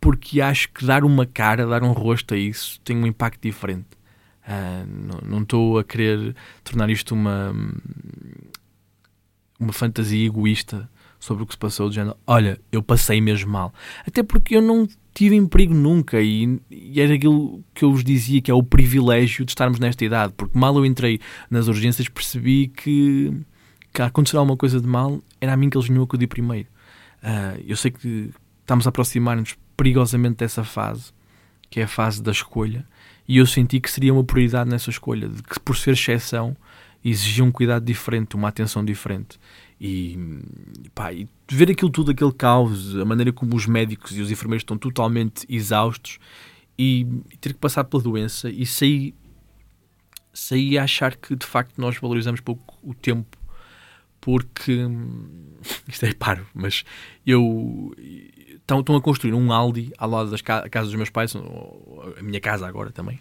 porque acho que dar uma cara, dar um rosto a isso tem um impacto diferente. Uh, não, estou a querer tornar isto uma uma fantasia egoísta sobre o que se passou, dizendo: Olha, eu passei mesmo mal. Até porque eu não tive em perigo nunca e, e era aquilo que eu vos dizia que é o privilégio de estarmos nesta idade. Porque mal eu entrei nas urgências, percebi que, que acontecer alguma coisa de mal era a mim que eles vinham acudir primeiro. Uh, eu sei que estamos a aproximar-nos perigosamente dessa fase, que é a fase da escolha, e eu senti que seria uma prioridade nessa escolha, de que por ser exceção exigia um cuidado diferente, uma atenção diferente. E, pá, e ver aquilo tudo, aquele caos, a maneira como os médicos e os enfermeiros estão totalmente exaustos e, e ter que passar pela doença e sair, sair a achar que de facto nós valorizamos pouco o tempo porque isto é paro, mas eu estão, estão a construir um Aldi ao lado das ca casas dos meus pais, a minha casa agora também,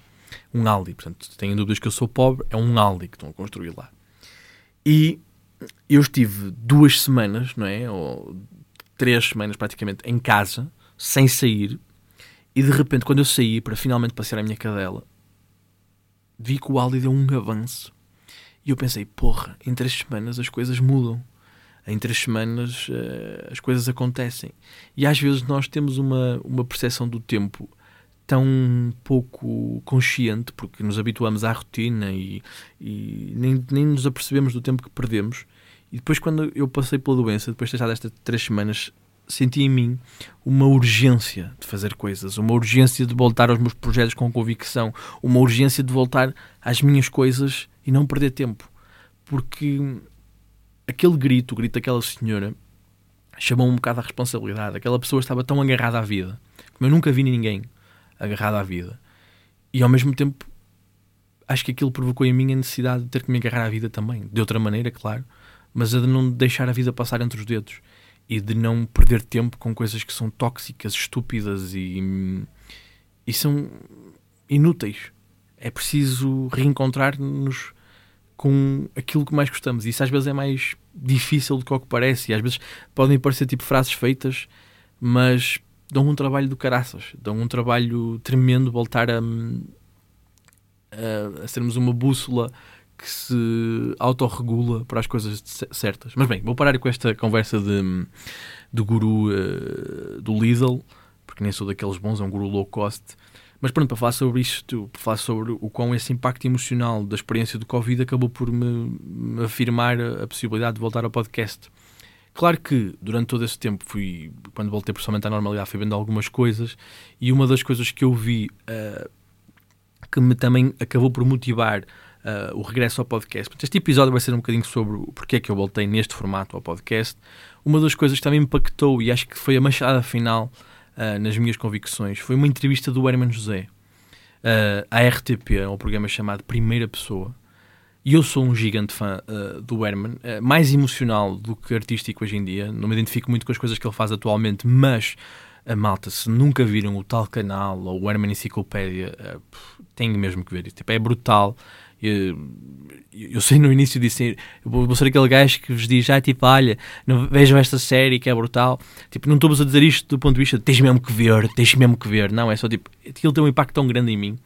um Aldi, portanto, têm dúvidas que eu sou pobre, é um Aldi que estão a construir lá. E eu estive duas semanas, não é? Ou três semanas praticamente em casa, sem sair, e de repente, quando eu saí para finalmente passear a minha cadela, vi que o Aldi deu um avanço. E eu pensei, porra, em três semanas as coisas mudam. Em três semanas uh, as coisas acontecem. E às vezes nós temos uma, uma percepção do tempo tão pouco consciente, porque nos habituamos à rotina e, e nem, nem nos apercebemos do tempo que perdemos. E depois, quando eu passei pela doença, depois de estar destas três semanas, senti em mim uma urgência de fazer coisas, uma urgência de voltar aos meus projetos com convicção, uma urgência de voltar às minhas coisas e não perder tempo. Porque aquele grito, o grito daquela senhora, chamou um bocado a responsabilidade. Aquela pessoa estava tão agarrada à vida, como eu nunca vi ninguém agarrado à vida. E ao mesmo tempo acho que aquilo provocou em mim a necessidade de ter que me agarrar à vida também, de outra maneira, claro, mas a de não deixar a vida passar entre os dedos e de não perder tempo com coisas que são tóxicas, estúpidas e, e são inúteis. É preciso reencontrar-nos com aquilo que mais gostamos. E isso às vezes é mais difícil do que o que parece. E às vezes podem parecer tipo frases feitas, mas dão um trabalho do caraças. Dão um trabalho tremendo voltar a, a, a sermos uma bússola que se autorregula para as coisas certas. Mas bem, vou parar com esta conversa de, do guru uh, do Lidl, porque nem sou daqueles bons, é um guru low cost. Mas pronto, para falar sobre isto, para falar sobre o quão esse impacto emocional da experiência do Covid acabou por me, me afirmar a possibilidade de voltar ao podcast. Claro que durante todo esse tempo fui, quando voltei pessoalmente à normalidade, fui vendo algumas coisas e uma das coisas que eu vi uh, que me também acabou por motivar uh, o regresso ao podcast. Este episódio vai ser um bocadinho sobre o porquê é que eu voltei neste formato ao podcast. Uma das coisas que também me impactou e acho que foi a machada final uh, nas minhas convicções foi uma entrevista do Herman José uh, à RTP, um programa chamado Primeira Pessoa. E eu sou um gigante fã uh, do Herman, uh, mais emocional do que artístico hoje em dia. Não me identifico muito com as coisas que ele faz atualmente, mas a malta, se nunca viram o tal canal ou o Herman Enciclopédia, uh, tem mesmo que ver isso. Tipo, é brutal. Eu, eu sei no início disse, eu vou ser aquele gajo que vos diz, ah, tipo, olha, não, vejam esta série que é brutal. Tipo, não estou-vos a dizer isto do ponto de vista de tens mesmo que ver, tens mesmo que ver. Não, é só tipo, aquilo tem um impacto tão grande em mim.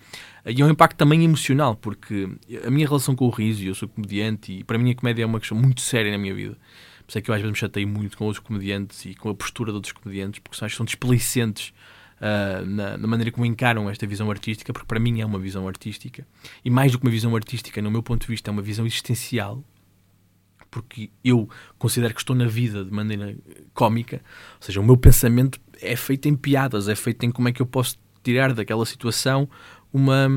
E é um impacto também emocional, porque a minha relação com o riso, eu sou comediante e para mim a comédia é uma questão muito séria na minha vida. Por isso é que eu às vezes me chatei muito com outros comediantes e com a postura de outros comediantes, porque acho que são displicentes uh, na, na, maneira como encaram esta visão artística, porque para mim é uma visão artística. E mais do que uma visão artística, no meu ponto de vista, é uma visão existencial, porque eu considero que estou na vida de maneira cómica, ou seja, o meu pensamento é feito em piadas, é feito em como é que eu posso tirar daquela situação uma,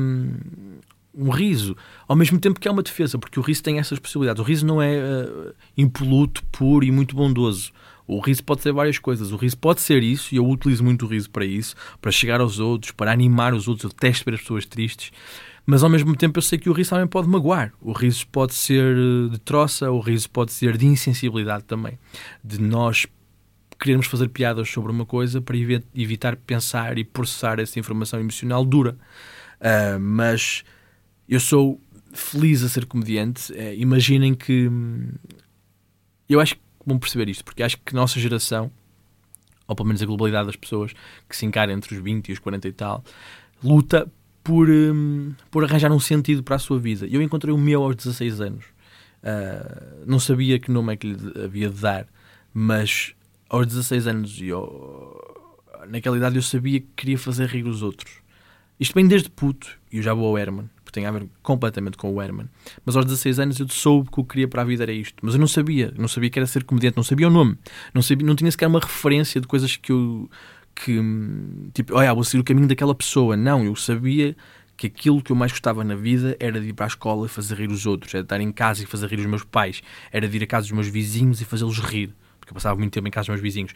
um riso, ao mesmo tempo que é uma defesa, porque o riso tem essas possibilidades. O riso não é uh, impoluto, puro e muito bondoso. O riso pode ser várias coisas. O riso pode ser isso, e eu utilizo muito o riso para isso, para chegar aos outros, para animar os outros. Eu detesto ver as pessoas tristes. Mas ao mesmo tempo eu sei que o riso também pode magoar. O riso pode ser eh, de troça, o riso pode ser de insensibilidade também. De nós querermos fazer piadas sobre uma coisa para evitar pensar e processar essa informação emocional dura. Uh, mas eu sou feliz a ser comediante. Uh, imaginem que. Hum, eu acho que vão perceber isto, porque acho que a nossa geração, ou pelo menos a globalidade das pessoas que se encara entre os 20 e os 40 e tal, luta por, um, por arranjar um sentido para a sua vida. Eu encontrei o meu aos 16 anos. Uh, não sabia que nome é que lhe havia de dar, mas aos 16 anos, eu, naquela idade, eu sabia que queria fazer rir os outros. Isto vem desde puto, e eu já vou ao Herman, tem a ver completamente com o Herman. Mas aos 16 anos eu soube que o que queria para a vida era isto. Mas eu não sabia. Não sabia que era ser comediante. Não sabia o nome. Não, sabia, não tinha sequer uma referência de coisas que eu. Que, tipo, olha, vou seguir o caminho daquela pessoa. Não, eu sabia que aquilo que eu mais gostava na vida era de ir para a escola e fazer rir os outros, era de estar em casa e fazer rir os meus pais, era de ir a casa dos meus vizinhos e fazê-los rir, porque eu passava muito tempo em casa dos meus vizinhos.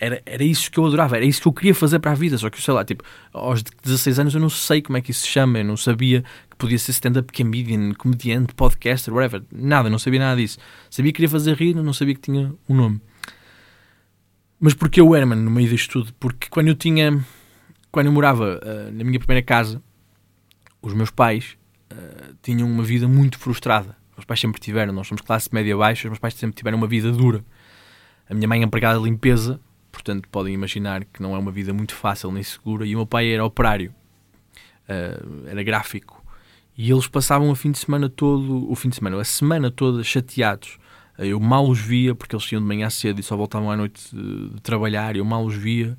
Era, era isso que eu adorava, era isso que eu queria fazer para a vida. Só que, sei lá, tipo, aos 16 anos eu não sei como é que isso se chama, eu não sabia que podia ser stand-up comedian, comediante, podcaster, whatever. Nada, não sabia nada disso. Sabia que queria fazer rir, não sabia que tinha um nome. Mas porquê o Herman no meio disto tudo? Porque quando eu tinha. Quando eu morava uh, na minha primeira casa, os meus pais uh, tinham uma vida muito frustrada. Os meus pais sempre tiveram, nós somos classe média baixa, os meus pais sempre tiveram uma vida dura. A minha mãe empregada de limpeza, portanto podem imaginar que não é uma vida muito fácil nem segura. E o meu pai era operário, uh, era gráfico, e eles passavam o fim de semana todo, o fim de semana, a semana toda chateados. Uh, eu mal os via porque eles iam de manhã cedo e só voltavam à noite de, de trabalhar. Eu mal os via.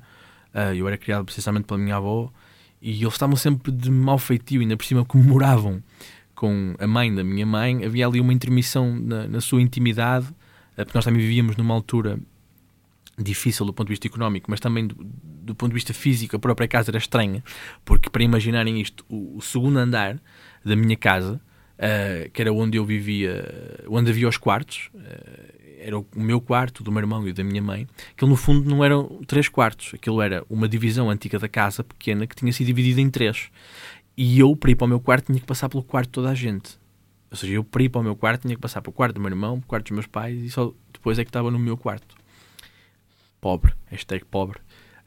Uh, eu era criado precisamente pela minha avó e eles estavam sempre de mau feitio, ainda por cima comemoravam com a mãe da minha mãe. Havia ali uma intermissão na, na sua intimidade, porque nós também vivíamos numa altura difícil do ponto de vista económico, mas também do, do, ponto de vista físico, a própria casa era estranha, porque para imaginarem isto, o, o segundo andar da minha casa, uh, que era onde eu vivia, onde havia os quartos, uh, era o meu quarto, do meu irmão e da minha mãe, que no fundo não eram três quartos, aquilo era uma divisão antiga da casa, pequena, que tinha sido dividida em três. E eu, para ir para o meu quarto, tinha que passar pelo quarto de toda a gente. Ou seja, eu para ir para o meu quarto tinha que passar pelo quarto do meu irmão, pelo quarto dos meus pais e só depois é que estava no meu quarto. Pobre, hashtag pobre.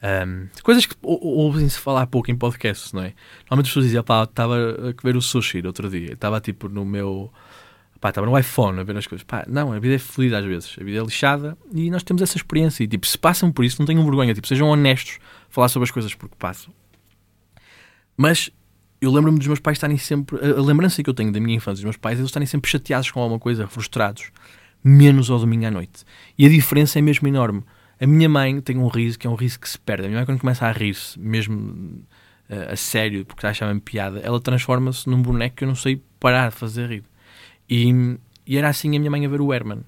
Um, coisas que ouvem-se falar pouco em podcasts, não é? Normalmente as pessoas diziam, pá, estava a ver o sushi no outro dia, estava tipo no meu. Pá, estava no iPhone a ver as coisas. Pá, não, a vida é fluida às vezes, a vida é lixada e nós temos essa experiência. E tipo, se passam por isso, não tenham vergonha, tipo, sejam honestos falar sobre as coisas porque passam. Mas eu lembro-me dos meus pais estarem sempre. A, lembrança que eu tenho da minha infância dos meus pais eles estarem sempre chateados com alguma coisa, frustrados, menos ao domingo à noite. E a diferença é mesmo enorme. A minha mãe tem um riso que é um riso que se perde. A minha mãe, quando começa a rir-se, mesmo uh, a sério, porque está a achar-me piada, ela transforma-se num boneco que eu não sei parar de fazer rir. E, e era assim a minha mãe a ver o Herman.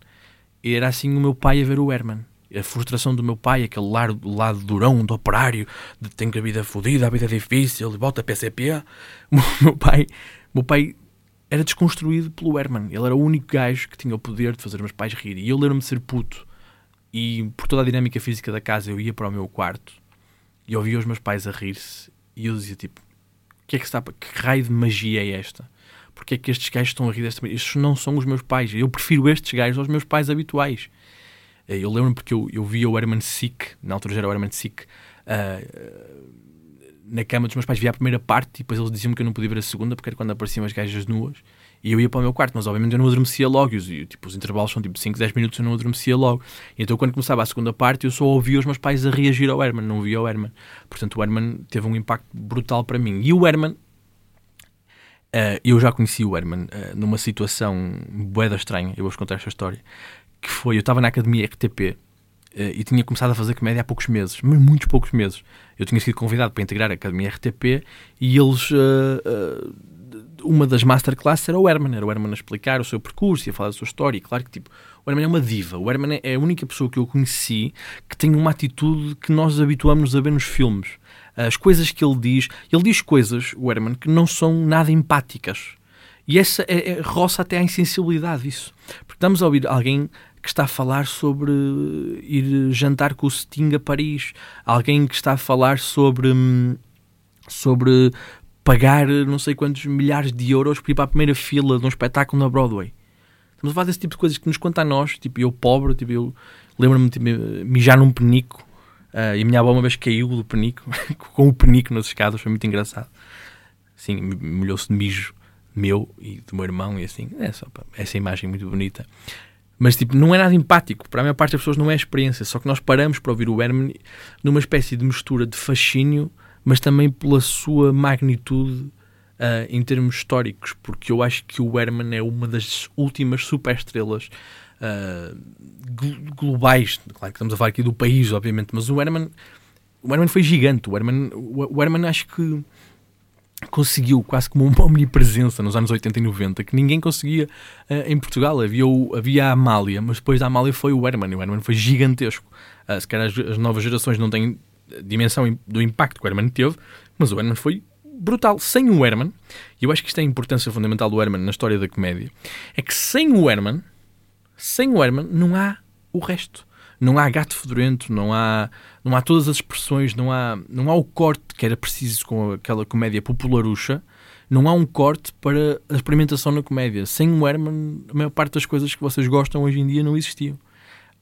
E era assim o meu pai a ver o Herman a frustração do meu pai, aquele lado, lado durão do operário, de que a vida fodida, a vida difícil, e volta PCP. O meu pai, meu pai era desconstruído pelo Herman. Ele era o único gajo que tinha o poder de fazer meus pais rir. E eu lembro-me de ser puto. E por toda a dinâmica física da casa, eu ia para o meu quarto e ouvia os meus pais a rir-se. E eu dizia tipo: que é que está? Que raio de magia é esta? Porque é que estes gajos estão a rir desta? Estes não são os meus pais. Eu prefiro estes gajos aos meus pais habituais. Eh, eu lembro-me porque eu, eu via o Herman Sick, na altura já era o Herman Sick, uh, na cama dos meus pais, via a primeira parte e depois eles diziam-me que eu não podia ver a segunda porque era quando apareciam as gajas nuas e eu ia para o meu quarto, mas obviamente eu não adormecia logo e os, tipo, os intervalos são tipo 5, 10 minutos eu não adormecia logo. E então quando começava a segunda parte eu só ouvia os meus pais a reagir ao Herman, não via o Herman. Portanto o Herman teve um impacto brutal para mim. E o Herman, uh, eu já conheci o Herman uh, numa situação boeda estranha, eu vou-vos contar esta história, que foi, eu estava na Academia RTP uh, eh, e tinha começado a fazer comédia há poucos meses, mas muitos poucos meses. Eu tinha sido convidado para integrar a Academia RTP e eles. Uma das masterclasses era o Herman, era o Herman a explicar o seu percurso e a falar da sua história. E claro que tipo, o Herman é uma diva. O Herman é a única pessoa que eu conheci que tem uma atitude que nós habituamos a ver nos filmes. As coisas que ele diz, ele diz coisas, o Herman, que não são nada empáticas. E essa é, é, roça até à insensibilidade disso. Porque estamos a ouvir alguém que está a falar sobre ir jantar com o Sting a Paris, alguém que está a falar sobre, hum, sobre pagar não sei quantos milhares de euros para ir para a primeira fila de um espetáculo na Broadway. Estamos a falar desse tipo de coisas que nos conta a nós, tipo eu pobre, tipo eu lembro-me de tipo, mijar num penico uh, e a minha avó uma vez caiu do penico, com o penico nas escadas, foi muito engraçado. Sim, molhou-se de mijo meu e do meu irmão e assim, é só essa imagem muito bonita. Mas tipo, não é nada empático. Para a maior parte das pessoas não é experiência. Só que nós paramos para ouvir o Herman numa espécie de mistura de fascínio, mas também pela sua magnitude uh, em termos históricos. Porque eu acho que o Herman é uma das últimas superestrelas uh, globais. Claro que estamos a falar aqui do país, obviamente, mas o Herman, o Herman foi gigante. O Herman, o Herman acho que conseguiu quase como uma omnipresença nos anos 80 e 90 que ninguém conseguia uh, em Portugal. Havia, o, havia a Amália, mas depois da Amália foi o Herman. O Herman foi gigantesco. Uh, se calhar as, as, novas gerações não têm dimensão do impacto que o Herman teve, mas o Herman foi brutal. Sem o Herman, e eu acho que isto é a importância fundamental do Herman na história da comédia, é que sem o Herman, sem o Herman, não há o resto não há gato fedorento, não há, não há todas as expressões, não há, não há o corte que era preciso com aquela comédia popularucha, não há um corte para a experimentação na comédia. Sem o Herman, a maior parte das coisas que vocês gostam hoje em dia não existiam.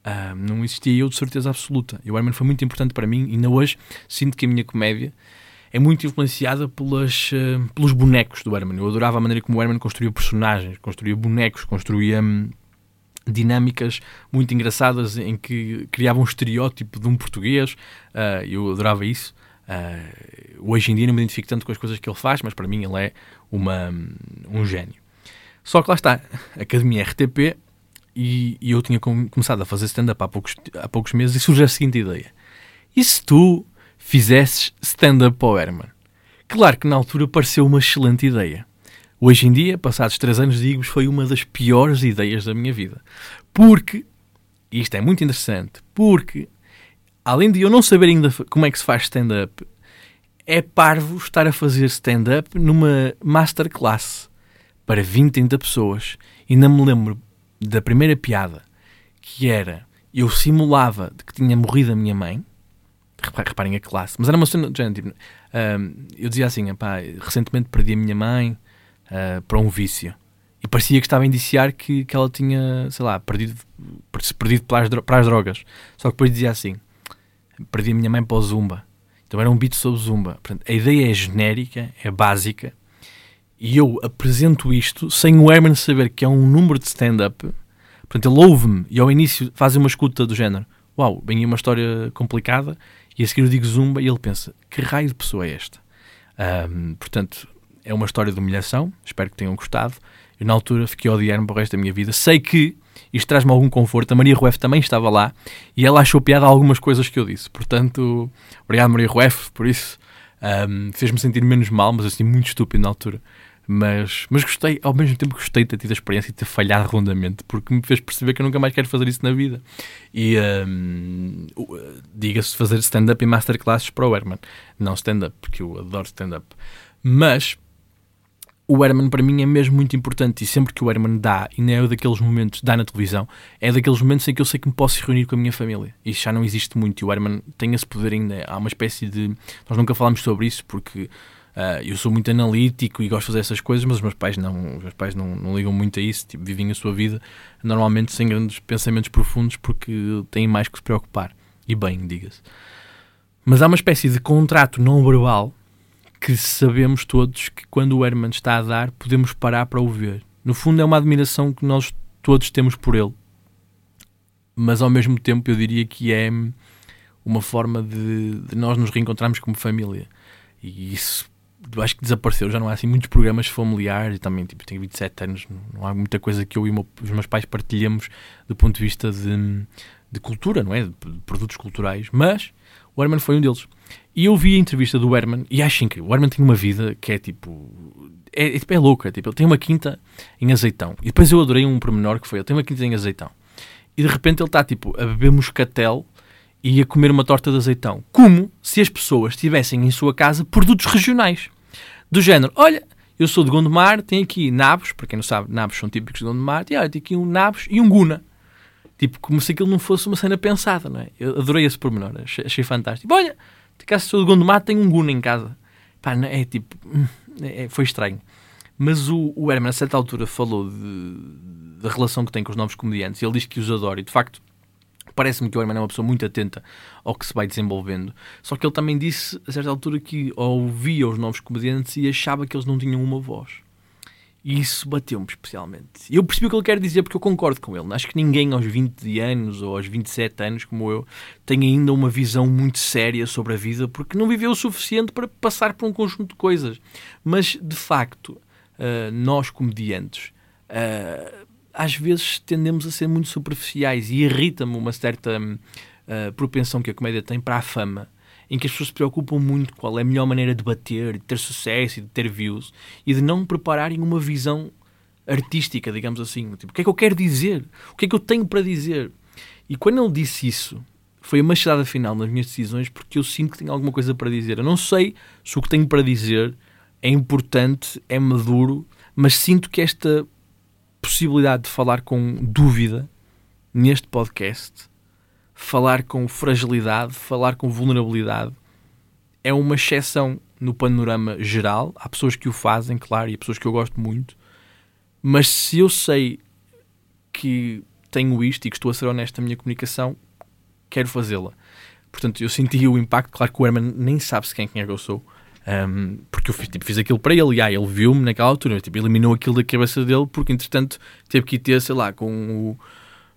Uh, não existia eu de certeza absoluta. E o Herman foi muito importante para mim, ainda hoje sinto que a minha comédia é muito influenciada pelas, uh, pelos bonecos do Herman. Eu adorava a maneira como o Herman construía personagens, construía bonecos, construía. Hum, dinâmicas muito engraçadas em que criava um estereótipo de um português. Uh, eu adorava isso. Uh, hoje em dia não me identifico tanto com as coisas que ele faz, mas para mim ele é uma, um gênio. Só que lá está, Academia RTP, e, e eu tinha com, começado a fazer stand-up há poucos, há poucos meses e surge a seguinte ideia. E se tu fizesses stand-up para o Herman? Claro que na altura pareceu uma excelente ideia. Hoje em dia, passados três anos, digo-vos, foi uma das piores ideias da minha vida. Porque, e isto é muito interessante, porque, além de eu não saber ainda como é que se faz stand-up, é parvo estar a fazer stand-up numa masterclass para 20, 30 pessoas. E não me lembro da primeira piada, que era, eu simulava de que tinha morrido a minha mãe, reparem a classe. Mas era uma cena, gente, tipo, uh, eu dizia assim, pá, recentemente perdi a minha mãe uh, para um vício. E parecia que estava a indiciar que, que ela tinha, sei lá, perdido, perdido para, as, para as drogas. Só que depois dizia assim, perdi a minha mãe para o Zumba. Então era um beat sobre Zumba. Portanto, a ideia é genérica, é básica, e eu apresento isto sem o Herman saber que é um número de stand-up. Portanto, ele ouve-me e ao início faz uma escuta do género: Uau, vem uma história complicada. E a seguir eu digo Zumba e ele pensa: Que raio de pessoa é esta? Um, portanto, é uma história de humilhação. Espero que tenham gostado. Eu, na altura, fiquei a odiar-me para o resto da minha vida. Sei que isto traz-me algum conforto. A Maria Rueff também estava lá e ela achou piada algumas coisas que eu disse. Portanto, obrigado, Maria Rueff, por isso. Um, Fez-me sentir menos mal, mas assim, muito estúpido na altura. Mas, mas gostei, ao mesmo tempo gostei de ter tido a experiência e ter falhado redondamente, porque me fez perceber que eu nunca mais quero fazer isso na vida. E um, diga-se fazer stand-up e masterclasses para o Herman. Não stand-up, porque eu adoro stand-up. Mas o Herman para mim é mesmo muito importante e sempre que o Herman dá, e não é daqueles momentos, dá na televisão, é daqueles momentos em que eu sei que me posso reunir com a minha família. Isso já não existe muito e o Herman tem esse poder ainda. Há uma espécie de. Nós nunca falamos sobre isso porque Uh, eu sou muito analítico e gosto de fazer essas coisas, mas os meus pais não, os meus pais não, não ligam muito a isso, tipo, vivem a sua vida normalmente sem grandes pensamentos profundos porque têm mais que se preocupar. E bem, diga-se. Mas há uma espécie de contrato não verbal que sabemos todos que quando o Herman está a dar, podemos parar para o ver. No fundo, é uma admiração que nós todos temos por ele, mas ao mesmo tempo eu diria que é uma forma de, de nós nos reencontrarmos como família. E isso acho que desapareceu, já não há assim muitos programas familiares e também tipo, tenho 27 anos, não há muita coisa que eu e os meus pais partilhamos do ponto de vista de, de cultura, não é? De, de, produtos culturais, mas o Herman foi um deles. E eu vi a entrevista do Herman e acho incrível. O Herman tem uma vida que é tipo. É, é, tipo, é louca. Tipo, ele tem uma quinta em azeitão. E depois eu adorei um pormenor que foi: ele tem uma quinta em azeitão. E de repente ele está tipo a beber moscatel e a comer uma torta de azeitão. Como se as pessoas tivessem em sua casa produtos regionais. Do género, olha, eu sou de Gondomar, tenho aqui nabos, para quem não sabe, nabos são típicos de Gondomar, e olha, tenho aqui um nabos e um guna. Tipo, como se aquilo não fosse uma cena pensada, não é? Eu adorei esse pormenor, achei, achei fantástico. Olha, de casa sou de Gondomar, tenho um guna em casa. Pá, não, é tipo, hum, é, foi estranho. Mas o, o Herman, a certa altura, falou da relação que tem com os novos comediantes, e ele diz que os adora, e de facto, Parece-me que o Herman é uma pessoa muito atenta ao que se vai desenvolvendo. Só que ele também disse, a certa altura, que ouvia os novos comediantes e achava que eles não tinham uma voz. E isso bateu-me especialmente. E eu percebi o que ele quer dizer porque eu concordo com ele. Acho que ninguém aos 20 anos ou aos 27 anos, como eu, tem ainda uma visão muito séria sobre a vida porque não viveu o suficiente para passar por um conjunto de coisas. Mas, de facto, uh, nós comediantes uh, às vezes tendemos a ser muito superficiais e irrita-me uma certa uh, propensão que a comédia tem para a fama, em que as pessoas se preocupam muito qual é a melhor maneira de bater, de ter sucesso e de ter views e de não prepararem uma visão artística, digamos assim. Tipo, o que é que eu quero dizer? O que é que eu tenho para dizer? E quando ele disse isso, foi a machadada final nas minhas decisões porque eu sinto que tenho alguma coisa para dizer. Eu não sei se o que tenho para dizer é importante, é maduro, mas sinto que esta possibilidade de falar com dúvida neste podcast, falar com fragilidade, falar com vulnerabilidade, é uma exceção no panorama geral. Há pessoas que o fazem, claro, e há pessoas que eu gosto muito, mas se eu sei que tenho isto e que estou a ser honesto na minha comunicação, quero fazê-la. Portanto, eu senti o impacto. Claro que o Herman nem sabe se quem, quem é que eu sou. Um, porque eu fiz, tipo, fiz aquilo para ele e ah, ele viu-me naquela altura, tipo, eliminou aquilo da cabeça dele porque entretanto teve que ir ter, sei lá, com o,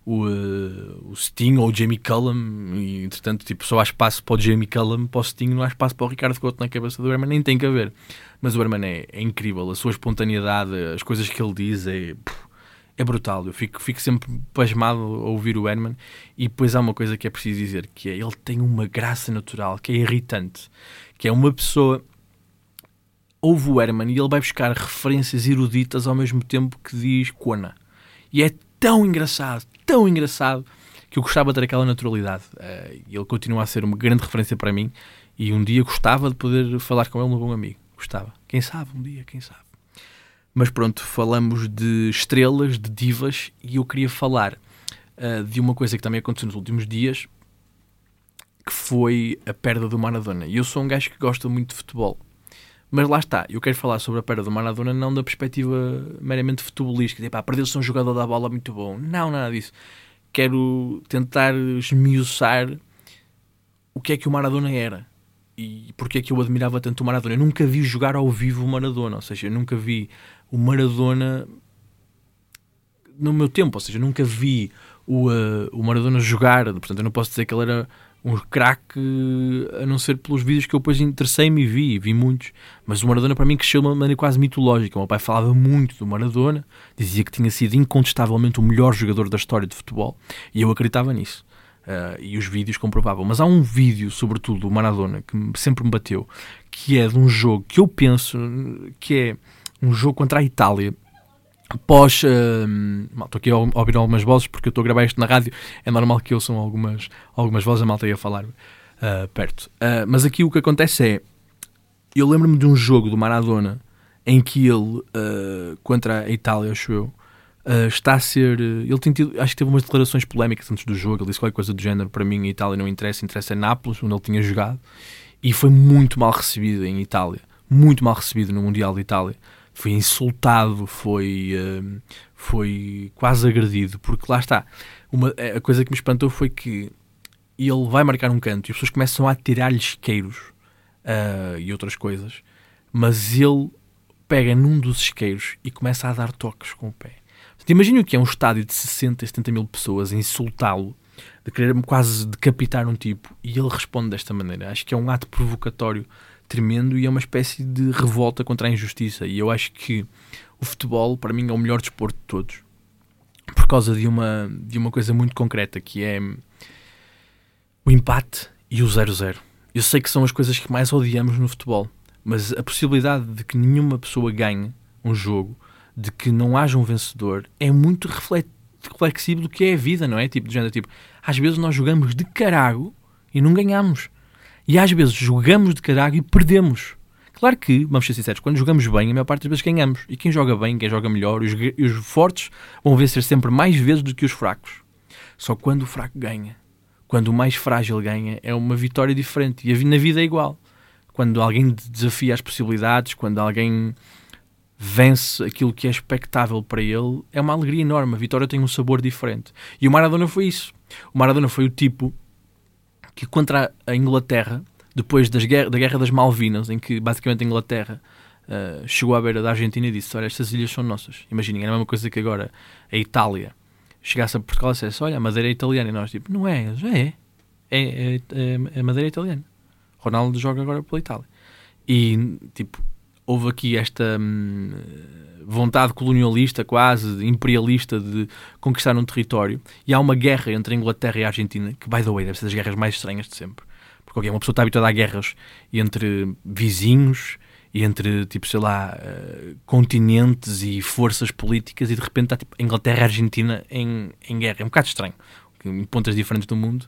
o, uh, o Sting ou o Jamie Cullum e entretanto tipo, só há espaço para o Jamie Cullum, para o Sting, não há espaço para o Ricardo Couto na cabeça do Herman, nem tem que haver. Mas o Herman é, é incrível, a sua espontaneidade, as coisas que ele diz é, é brutal. Eu fico, fico sempre pasmado a ouvir o Herman e depois há uma coisa que é preciso dizer, que é ele tem uma graça natural que é irritante, que é uma pessoa ouve o Herman e ele vai buscar referências eruditas ao mesmo tempo que diz Kona. E é tão engraçado, tão engraçado, que eu gostava de ter aquela naturalidade. Uh, ele continua a ser uma grande referência para mim. E um dia gostava de poder falar com ele, um bom amigo. Gostava. Quem sabe, um dia, quem sabe. Mas pronto, falamos de estrelas, de divas, e eu queria falar uh, de uma coisa que também aconteceu nos últimos dias, que foi a perda do Maradona. E eu sou um gajo que gosta muito de futebol. Mas lá está, eu quero falar sobre a perda do Maradona não da perspectiva meramente futebolística, tipo, ah, perdeu-se um jogador da bola muito bom. Não, nada disso. Quero tentar esmiuçar o que é que o Maradona era e porque é que eu admirava tanto o Maradona. Eu nunca vi jogar ao vivo o Maradona, ou seja, eu nunca vi o Maradona no meu tempo, ou seja, eu nunca vi o, uh, o Maradona jogar, portanto eu não posso dizer que ele era um craque a não ser pelos vídeos que eu depois interessei-me e vi, vi muitos. Mas o Maradona para mim cresceu de uma maneira quase mitológica. O meu pai falava muito do Maradona, dizia que tinha sido incontestavelmente o melhor jogador da história de futebol e eu acreditava nisso. Uh, e os vídeos comprovavam. Mas há um vídeo, sobretudo, do Maradona, que sempre me bateu, que é de um jogo que eu penso que é um jogo contra a Itália Pós. Uh, estou aqui a ouvir algumas vozes porque eu estou a gravar isto na rádio. É normal que ouçam algumas, algumas vozes, a malta ia falar uh, perto. Uh, mas aqui o que acontece é. Eu lembro-me de um jogo do Maradona em que ele, ah, contra a Itália, acho eu, está a ser. Ele tem tido, acho que teve umas declarações polémicas antes do jogo. Ele disse qualquer coisa do género: para mim, a Itália não interessa, interessa é Nápoles, onde ele tinha jogado. E foi muito mal recebido em Itália. Muito mal recebido no Mundial de Itália foi insultado, foi, uh, foi quase agredido, porque lá está. Uma, a coisa que me espantou foi que ele vai marcar um canto e as pessoas começam a tirar-lhe isqueiros uh, e outras coisas, mas ele pega num dos isqueiros e começa a dar toques com o pé. Imagina o que é um estádio de 60, 70 mil pessoas a insultá-lo, de querer quase decapitar um tipo, e ele responde desta maneira. Acho que é um ato provocatório tremendo e é uma espécie de revolta contra a injustiça. E eu acho que o futebol, para mim, é o melhor desporto de todos por causa de uma, de uma coisa muito concreta que é o empate e o 0-0. Eu sei que são as coisas que mais odiamos no futebol, mas a possibilidade de que nenhuma pessoa ganhe um jogo, de que não haja um vencedor, é muito reflexivo do que é a vida, não é? Tipo, de género, tipo, às vezes nós jogamos de carago e não ganhamos. E às vezes jogamos de caralho e perdemos. Claro que, vamos ser sinceros, quando jogamos bem, a maior parte das vezes ganhamos. E quem joga bem, quem joga melhor, os, os fortes vão vencer sempre mais vezes do que os fracos. Só quando o fraco ganha, quando o mais frágil ganha, é uma vitória diferente. E na vida é igual. Quando alguém desafia as possibilidades, quando alguém vence aquilo que é expectável para ele, é uma alegria enorme. A vitória tem um sabor diferente. E o Maradona foi isso. O Maradona foi o tipo que contra a Inglaterra, depois das guerra, da Guerra das Malvinas, em que basicamente a Inglaterra uh, chegou à beira da Argentina e disse: Olha, estas ilhas são nossas. Imaginem, era a mesma coisa que agora a Itália chegasse a Portugal e dissesse: Olha, a madeira é italiana. E nós, tipo, não é, já é. É, é, é, é madeira italiana. Ronaldo joga agora pela Itália. E, tipo, houve aqui esta hum, vontade colonialista, quase imperialista, de conquistar um território. E há uma guerra entre a Inglaterra e a Argentina, que, by the way, deve ser das guerras mais estranhas de sempre. Porque okay, uma pessoa está habituada a guerras entre vizinhos e entre, tipo, sei lá, uh, continentes e forças políticas, e de repente está tipo, a Inglaterra e a Argentina em, em guerra. É um bocado estranho, em pontas diferentes do mundo.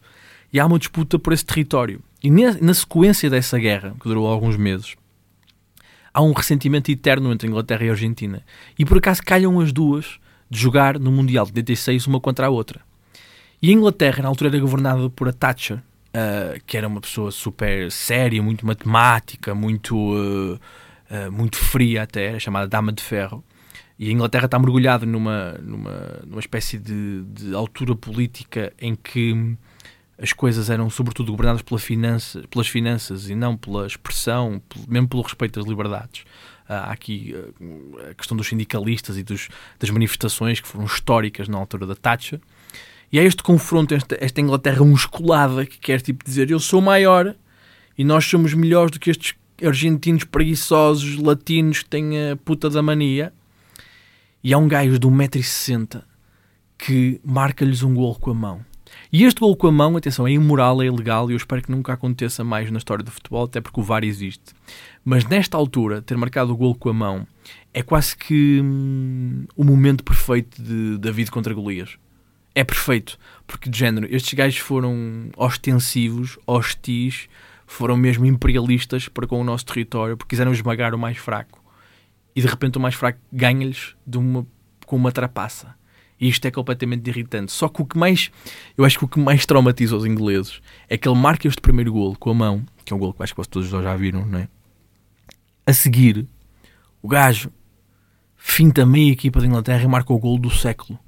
E há uma disputa por esse território. E na, na sequência dessa guerra, que durou alguns meses, há um ressentimento eterno entre Inglaterra e Argentina. E por acaso calham as duas de jogar no Mundial de 86 uma contra a outra. E a Inglaterra, na altura, era governada por a Thatcher, uh, que era uma pessoa super séria, muito matemática, muito, uh, uh, muito fria até, chamada Dama de Ferro. E a Inglaterra está mergulhada numa, numa, numa espécie de, de altura política em que as coisas eram sobretudo governadas pela finança, pelas finanças e não pela expressão, mesmo pelo respeito às liberdades. Ah, há aqui ah, a questão dos sindicalistas e dos, das manifestações que foram históricas na altura da Thatcher. E há este confronto, esta, esta Inglaterra musculada que quer tipo dizer eu sou maior e nós somos melhores do que estes argentinos preguiçosos latinos que têm a puta da mania. E há um gajo de 1,60m que marca-lhes um gol com a mão e este gol com a mão, atenção, é imoral, é ilegal e eu espero que nunca aconteça mais na história do futebol, até porque o VAR existe. Mas nesta altura, ter marcado o gol com a mão é quase que hum, o momento perfeito de David contra Golias. É perfeito, porque de género, estes gajos foram ostensivos, hostis, foram mesmo imperialistas para com o nosso território, porque quiseram esmagar o mais fraco. E de repente o mais fraco ganha-lhes com uma trapaça. E isto é completamente irritante. Só que o que mais, eu acho que o que mais traumatiza os ingleses é que ele marca este primeiro golo com a mão, que é um golo que acho que todos já viram, não é? A seguir, o gajo finta meia equipa da Inglaterra e marca o golo do século.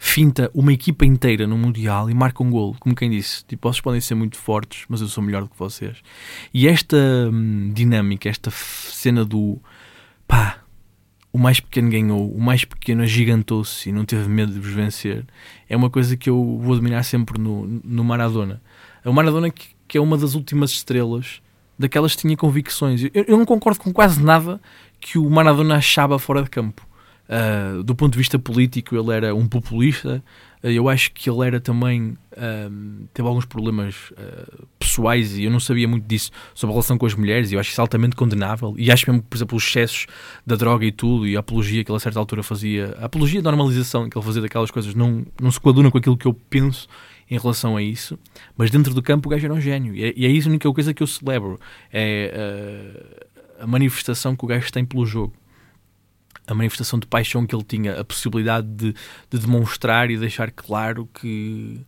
Finta uma equipa inteira no Mundial e marca um golo. Como quem disse, tipo, vocês podem ser muito fortes, mas eu sou melhor do que vocês. E esta hum, dinâmica, esta cena do pá, o mais pequeno ganhou, o mais pequeno agigantou-se e não teve medo de vos vencer, é uma coisa que eu vou admirar sempre no, no Maradona. É o Maradona que, que é uma das últimas estrelas daquelas que tinha convicções. Eu, eu, não concordo com quase nada que o Maradona achava fora de campo. Uh, do ponto de vista político, ele era um populista. Uh, eu acho que ele era também. Uh, teve alguns problemas pessoais e eu não sabia muito disso sobre a relação com as mulheres. E eu acho isso altamente condenável. E acho mesmo, por exemplo, os excessos da droga e tudo, e a apologia que ele a certa altura fazia, a apologia da normalização que ele fazia daquelas coisas, não, não se coaduna com aquilo que eu penso em relação a isso. Mas dentro do campo, o gajo era um gênio. E é, e é isso a única coisa que eu celebro. É a manifestação que o gajo tem pelo jogo a manifestação de paixão que ele tinha, a possibilidade de, de demonstrar e deixar claro que,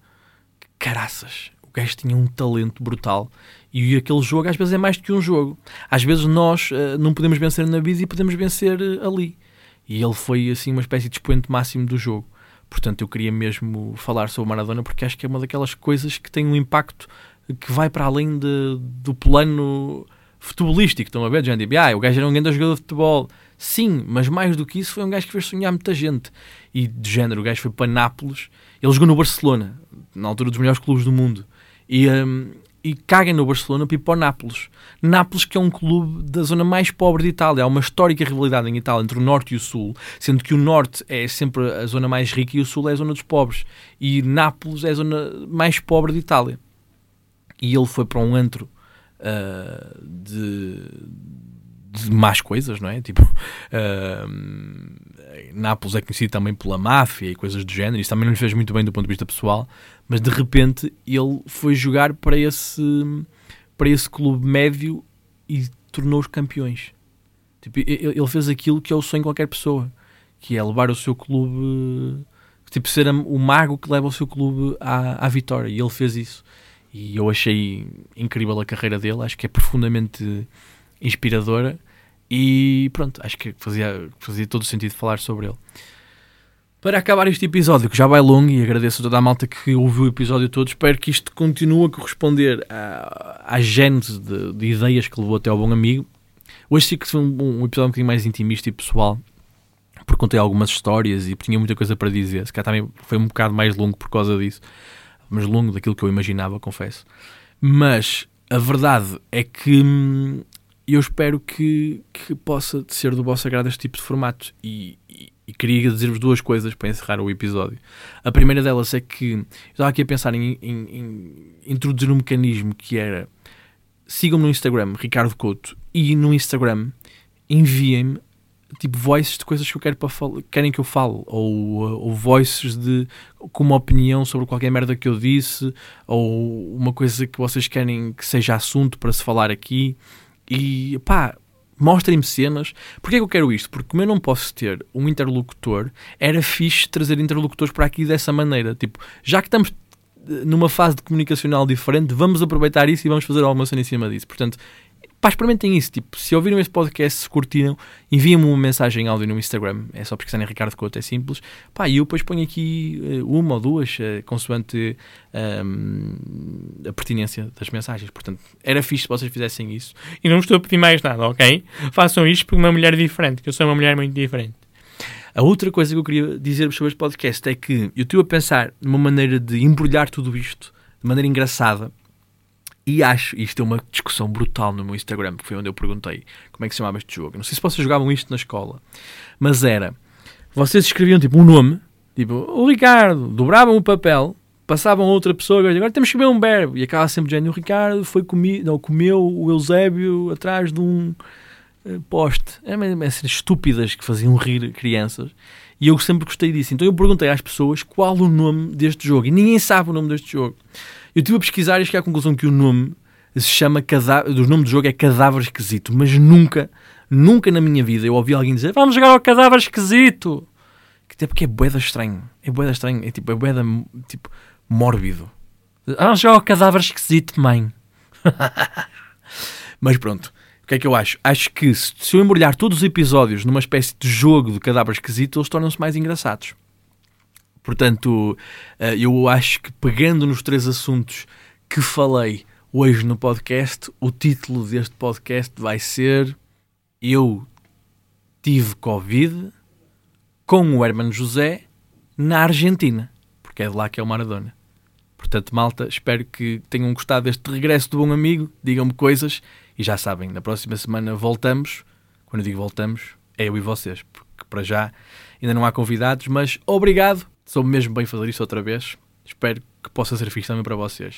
caraças, o gajo tinha um talento brutal. E aquele jogo às vezes é mais do que um jogo. Às vezes nós uh, não podemos vencer na vida e podemos vencer uh, ali. E ele foi assim uma espécie de expoente máximo do jogo. Portanto, eu queria mesmo falar sobre o Maradona porque acho que é uma daquelas coisas que tem um impacto que vai para além de, do plano futebolístico. Estão a ver, gente? Ah, o gajo era um grande jogador de futebol Sim, mas mais do que isso foi um gajo que fez sonhar muita gente. E de género, o gajo foi para Nápoles. Ele jogou no Barcelona, na altura dos melhores clubes do mundo. E, um, e caga no Barcelona para ir para Nápoles. Nápoles que é um clube da zona mais pobre de Itália. Há uma histórica rivalidade em Itália entre o Norte e o Sul, sendo que o Norte é sempre a zona mais rica e o Sul é a zona dos pobres. E Nápoles é a zona mais pobre de Itália. E ele foi para um antro uh, de de más coisas, não é? Tipo, uh, Nápoles é conhecido também pela máfia e coisas do género. Isso também não lhe fez muito bem do ponto de vista pessoal, mas de repente ele foi jogar para esse, para esse clube médio e tornou-os campeões. Tipo, ele fez aquilo que é o sonho de qualquer pessoa, que é levar o seu clube, tipo, ser o mago que leva o seu clube à, à vitória. E ele fez isso. E eu achei incrível a carreira dele, acho que é profundamente inspiradora e pronto, acho que fazia, fazia todo o sentido falar sobre ele. Para acabar este episódio, que já vai longo, e agradeço a toda a malta que ouviu o episódio todo, espero que isto continue a corresponder à, à gênese de, de, ideias que levou até ao bom amigo. Hoje sim que foi um, um episódio um bocadinho mais intimista e pessoal, porque contei algumas histórias e tinha muita coisa para dizer. Se calhar também foi um bocado mais longo por causa disso, mas longo daquilo que eu imaginava, confesso. Mas a verdade é que hum, eu espero que, que possa ser do vosso agrado este tipo de formato. E, e, e queria dizer-vos duas coisas para encerrar o episódio. A primeira delas é que eu estava aqui a pensar em, em, em introduzir um mecanismo que era sigam-me no Instagram, Ricardo Couto, e no Instagram enviem-me tipo voices de coisas que eu quero para querem que eu fale, ou, ou voices de com uma opinião sobre qualquer merda que eu disse, ou uma coisa que vocês querem que seja assunto para se falar aqui. E pá, mostrem-me cenas. Porquê que eu quero isto? Porque como eu não posso ter um interlocutor, era fixe trazer interlocutores para aqui dessa maneira. Tipo, já que estamos eh, numa fase de comunicacional diferente, vamos aproveitar isso e vamos fazer alguma cena em cima disso. Portanto, Pá, experimentem isso. Tipo, se ouviram este podcast, se curtiram, enviem-me uma mensagem áudio no Instagram. É só pesquisarem Ricardo Couto, é simples. Pá, e eu depois ponho aqui uh, uma ou duas, uh, consoante uh, a pertinência das mensagens. Portanto, era fixe se vocês fizessem isso. E não estou a pedir mais nada, ok? Façam isto porque uma mulher diferente, que eu sou uma mulher muito diferente. A outra coisa que eu queria dizer sobre este podcast é que eu estive a pensar numa maneira de embrulhar tudo isto de maneira engraçada e acho, isto é uma discussão brutal no meu Instagram, que foi onde eu perguntei como é que se chamava este jogo. Não sei se vocês jogavam isto na escola, mas era, vocês escreviam tipo um nome, tipo o Ricardo, dobravam o papel, passavam a outra pessoa, agora temos que ver um verbo, e acaba sempre dizendo, o Ricardo foi comi não, comeu o Eusébio atrás de um uh, poste. Eram essas estúpidas que faziam rir crianças. E eu sempre gostei disso. Então eu perguntei às pessoas qual o nome deste jogo. E ninguém sabe o nome deste jogo. Eu estive a pesquisar e cheguei à conclusão que o nome se chama cadáver, o nome do jogo é Cadáver Esquisito, mas nunca, nunca na minha vida eu ouvi alguém dizer vamos jogar ao Cadáver Esquisito. até porque é boeda estranho. É boeda estranho. É tipo, é boeda tipo, mórbido. Ah, já o cadáver esquisito, mãe. Mas pronto. O que é que eu acho? Acho que se, eu embrulhar todos os episódios numa espécie de jogo de cadáver esquisito, eles tornam-se mais engraçados. Portanto, eh, eu acho que pegando nos três assuntos que falei hoje no podcast, o título deste podcast vai ser Eu tive Covid com o Hermano José na Argentina, porque é de lá que é o Maradona. Portanto, malta, espero que tenham gostado deste regresso do bom amigo. Digam-me coisas e já sabem, na próxima semana voltamos. Quando eu digo voltamos, é eu e vocês, porque para já ainda não há convidados, mas obrigado. Sou mesmo bem fazer isto outra vez. Espero que possa ser fixe também para vocês.